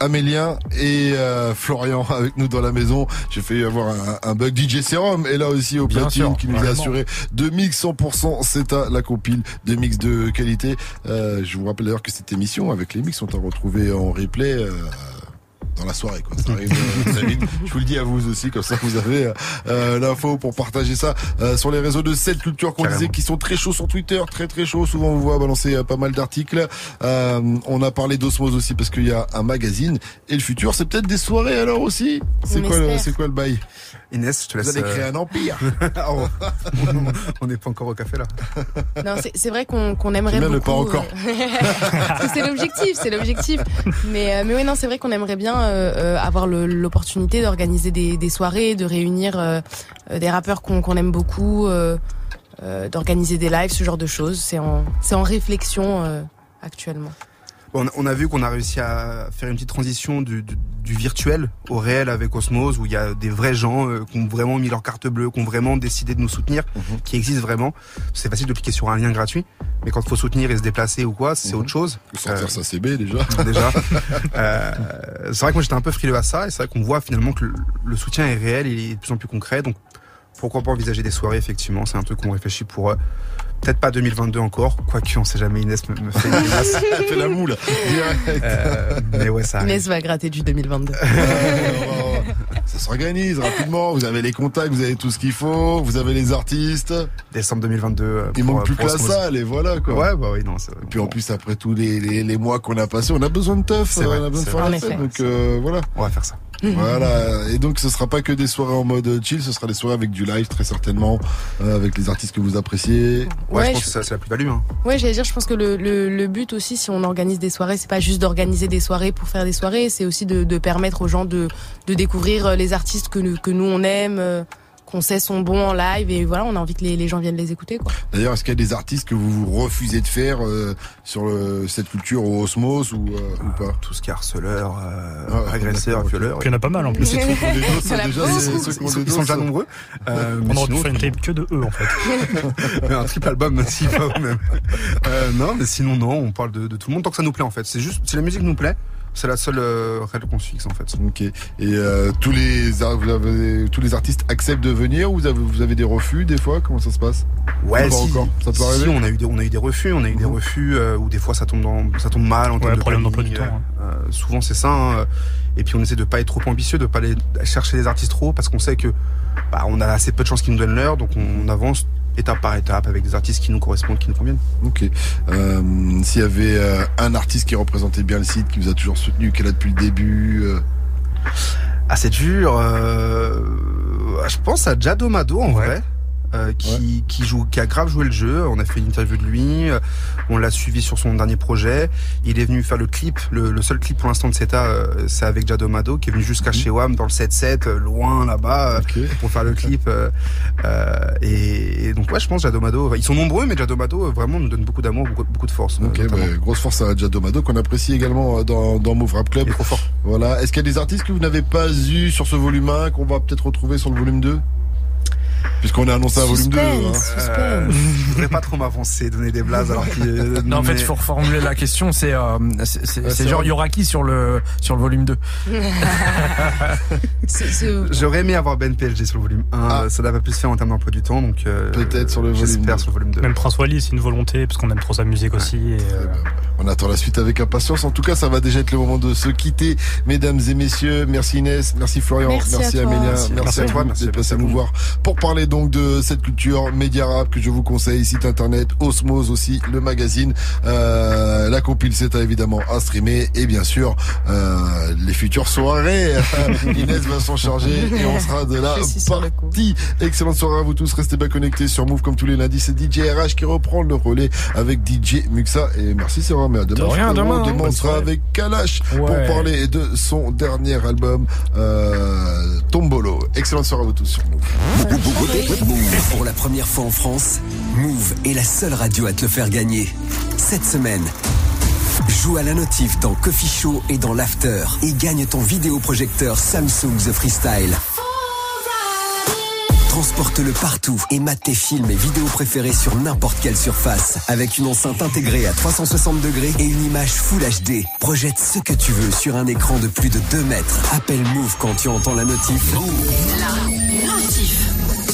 Amélien et euh, Florian avec nous dans la maison. J'ai fait avoir un, un bug. DJ Serum est là aussi au Bien platine sûr, qui nous a assuré deux mix 100% c'est à la compile des mix de qualité. Euh, je vous rappelle d'ailleurs que cette émission avec les mix sont à retrouver en replay. euh, dans la soirée quoi. Ça arrive euh, très vite. Je vous le dis à vous aussi comme ça vous avez euh, euh, l'info pour partager ça euh, sur les réseaux de cette culture qu'on disait qui sont très chauds sur Twitter, très très chauds. Souvent on vous voit balancer euh, pas mal d'articles. Euh, on a parlé d'osmose aussi parce qu'il y a un magazine et le futur c'est peut-être des soirées alors aussi. C'est quoi le, c'est quoi le bail? Inès, je te laisse. Vous allez créer un empire. Oh, on n'est pas encore au café là. Non, c'est- vrai qu'on qu'on aimerait bien, beaucoup. pas encore. c'est l'objectif, c'est l'objectif. Mais mais oui, non, c'est vrai qu'on aimerait bien euh, euh, avoir l'opportunité d'organiser des, soirées, de réunir euh, des rappeurs qu'on aime beaucoup, d'organiser des lives, ce genre de choses. C'est en réflexion actuellement. On, a, on a vu qu'on a réussi à faire une petite transition du, du- du virtuel au réel avec Osmose, où il y a des vrais gens euh, qui ont vraiment mis leur carte bleue, qui ont vraiment décidé de nous soutenir, Mhm. qui existent vraiment. C'est facile de cliquer sur un lien gratuit, mais quand il faut soutenir et se déplacer ou quoi, c'est autre chose. Sortir sa CB déjà. déjà. Euh, c'est vrai que moi j'étais un peu frileux à ça, et c'est vrai qu'on voit finalement que le, le soutien est réel, il est de plus en plus concret, donc pourquoi pas envisager des soirées, effectivement, c'est un truc qu'on réfléchit pour... euh, Peut-être pas 2022 encore, quoique on sait jamais, Inès me, me fait une grimace. Elle fait la moule, direct. Euh, mais ouais, ça arrive. Inès va gratter du 2022. Ça s'organise rapidement. Vous avez les contacts, vous avez tout ce qu'il faut, vous avez les artistes. Décembre 2022. euh, Il pour, manque plus pour que la salle et voilà quoi. Ouais, bah oui, non, c'est Et puis en plus après tous les, les, les mois qu'on a passés, on a besoin de teuf, C'est vrai, on a besoin de faire la. Donc euh, voilà. On va faire ça. Voilà. Et donc ce sera pas que des soirées en mode chill, ce sera des soirées avec du live très certainement, euh, avec les artistes que vous appréciez. Ouais, Ouais, je pense je- que ça, c'est la plus-value. Hein. Ouais, j'allais dire, je pense que le, le, le but aussi, si on organise des soirées, c'est pas juste d'organiser des soirées pour faire des soirées, c'est aussi de, de permettre aux gens de, de découvrir euh, les artistes que, nous- que nous on aime, euh, qu'on sait sont bons en live, et voilà, on a envie que les, les gens viennent les écouter, quoi. D'ailleurs, est-ce qu'il y a des artistes que vous refusez de faire euh, sur le, cette culture au osmos ou, euh, ou pas? Tout ce qui est harceleur, euh, Ah, agresseur, violeur. Il y en a pas mal en plus. Ils sont- déjà nombreux. Euh, On mais aurait dû faire une tape que de eux en fait. un triple album, si pas même. Euh, non, mais sinon non, on parle de, de tout le monde tant que ça nous plaît en fait. C'est juste, si la musique nous plaît, c'est la seule euh, règle qu'on se fixe en fait. Ok. Et euh, tous les ar- vous avez- tous les artistes acceptent de venir ou vous avez, vous avez des refus des fois? Comment ça se passe? Ouais, si, encore? Ça peut si, arriver? on a eu des, on a eu des refus, on a eu des refus euh, où des fois ça tombe dans, ça tombe mal en termes Ouais, de problème d'emploi du temps, euh, souvent c'est ça. hein. Et puis on essaie de pas être trop ambitieux, de pas aller chercher les artistes trop parce qu'on sait que bah, on a assez peu de chances qu'ils nous donnent l'heure, donc on, avance étape par étape avec des artistes qui nous correspondent, qui nous conviennent. Ok. Euh, S'il y avait euh, un artiste qui représentait bien le site, qui vous a toujours soutenu, qui est là depuis le début. euh, Ah c'est dur. euh, Je pense à Jadomado en vrai. Euh, qui, qui joue, qui a grave joué le jeu. On a fait une interview de lui, euh, on l'a suivi sur son dernier projet. Il est venu faire le clip, le, le seul clip pour l'instant de CETA, euh, c'est avec Jadomado, qui est venu jusqu'à chez WAM dans le 7-7, euh, loin là-bas, pour faire le clip. et, et donc ouais, je pense Jadomado, ils sont nombreux, mais Jadomado vraiment nous donne beaucoup d'amour, beaucoup, beaucoup de force. Ok, bah, grosse force à Jadomado qu'on apprécie également dans, dans Move Rap Club. Voilà. Est-ce qu'il y a des artistes que vous n'avez pas eu sur ce volume 1 qu'on va peut-être retrouver sur le volume 2 Puisqu'on a annoncé un volume 2. hein. Euh, je voudrais pas trop m'avancer, donner des blazes alors qu'il Non, en fait, mais- il faut reformuler la question. C'est euh, c'est- genre, il y aura qui sur le, sur le volume 2 J'aurais aimé avoir Ben PLG sur le volume 1, ça n'a pas pu se faire en termes d'emploi du temps, donc euh, Peut-être sur le volume J'espère deux. sur le volume 2. Même Prince Wally, c'est une volonté, parce qu'on aime trop sa musique aussi. Et, euh, On attend la suite avec impatience. En tout cas, ça va déjà être le moment de se quitter. Mesdames et messieurs, merci Inès, merci Florian, Merci à toi. Amélia, Merci. merci, Merci à à toi merci d'être à passé vous. nous voir pour parler donc de cette culture média rap que je vous conseille, site internet, Osmose aussi, le magazine, euh, la compile c'est évidemment à streamer et bien sûr euh, les futures soirées. Inès va s'en charger et on sera de là partie. Excellente soirée à vous tous, restez bien connectés sur Move comme tous les lundis. C'est DJ RH qui reprend le relais avec DJ Muxa et merci c'est mais à demain. De rien, frérot. demain, hein. Demain on sera avec Kalash pour parler de son dernier album euh, Tombolo. Excellente soirée à vous tous sur Move. Pour la première fois en France, Move est la seule radio à te le faire gagner. Cette semaine, joue à la notif dans Coffee Show et dans l'After et gagne ton vidéoprojecteur Samsung The Freestyle. Transporte-le partout et mate tes films et vidéos préférés sur n'importe quelle surface. Avec une enceinte intégrée à 360 degrés et une image Full HD. Projette ce que tu veux sur un écran de plus de 2 mètres. Appelle Move quand tu entends la notif.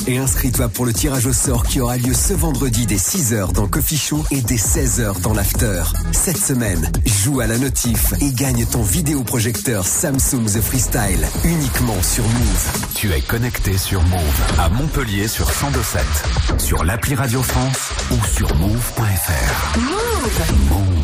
Et inscris-toi pour le tirage au sort qui aura lieu ce vendredi dès 6h dans Coffee Show et dès 16h dans l'After. Cette semaine, joue à la notif et gagne ton vidéoprojecteur Samsung The Freestyle uniquement sur Move. Tu es connecté sur Move à Montpellier sur 102.7, sur l'appli Radio France ou sur move.fr. Move.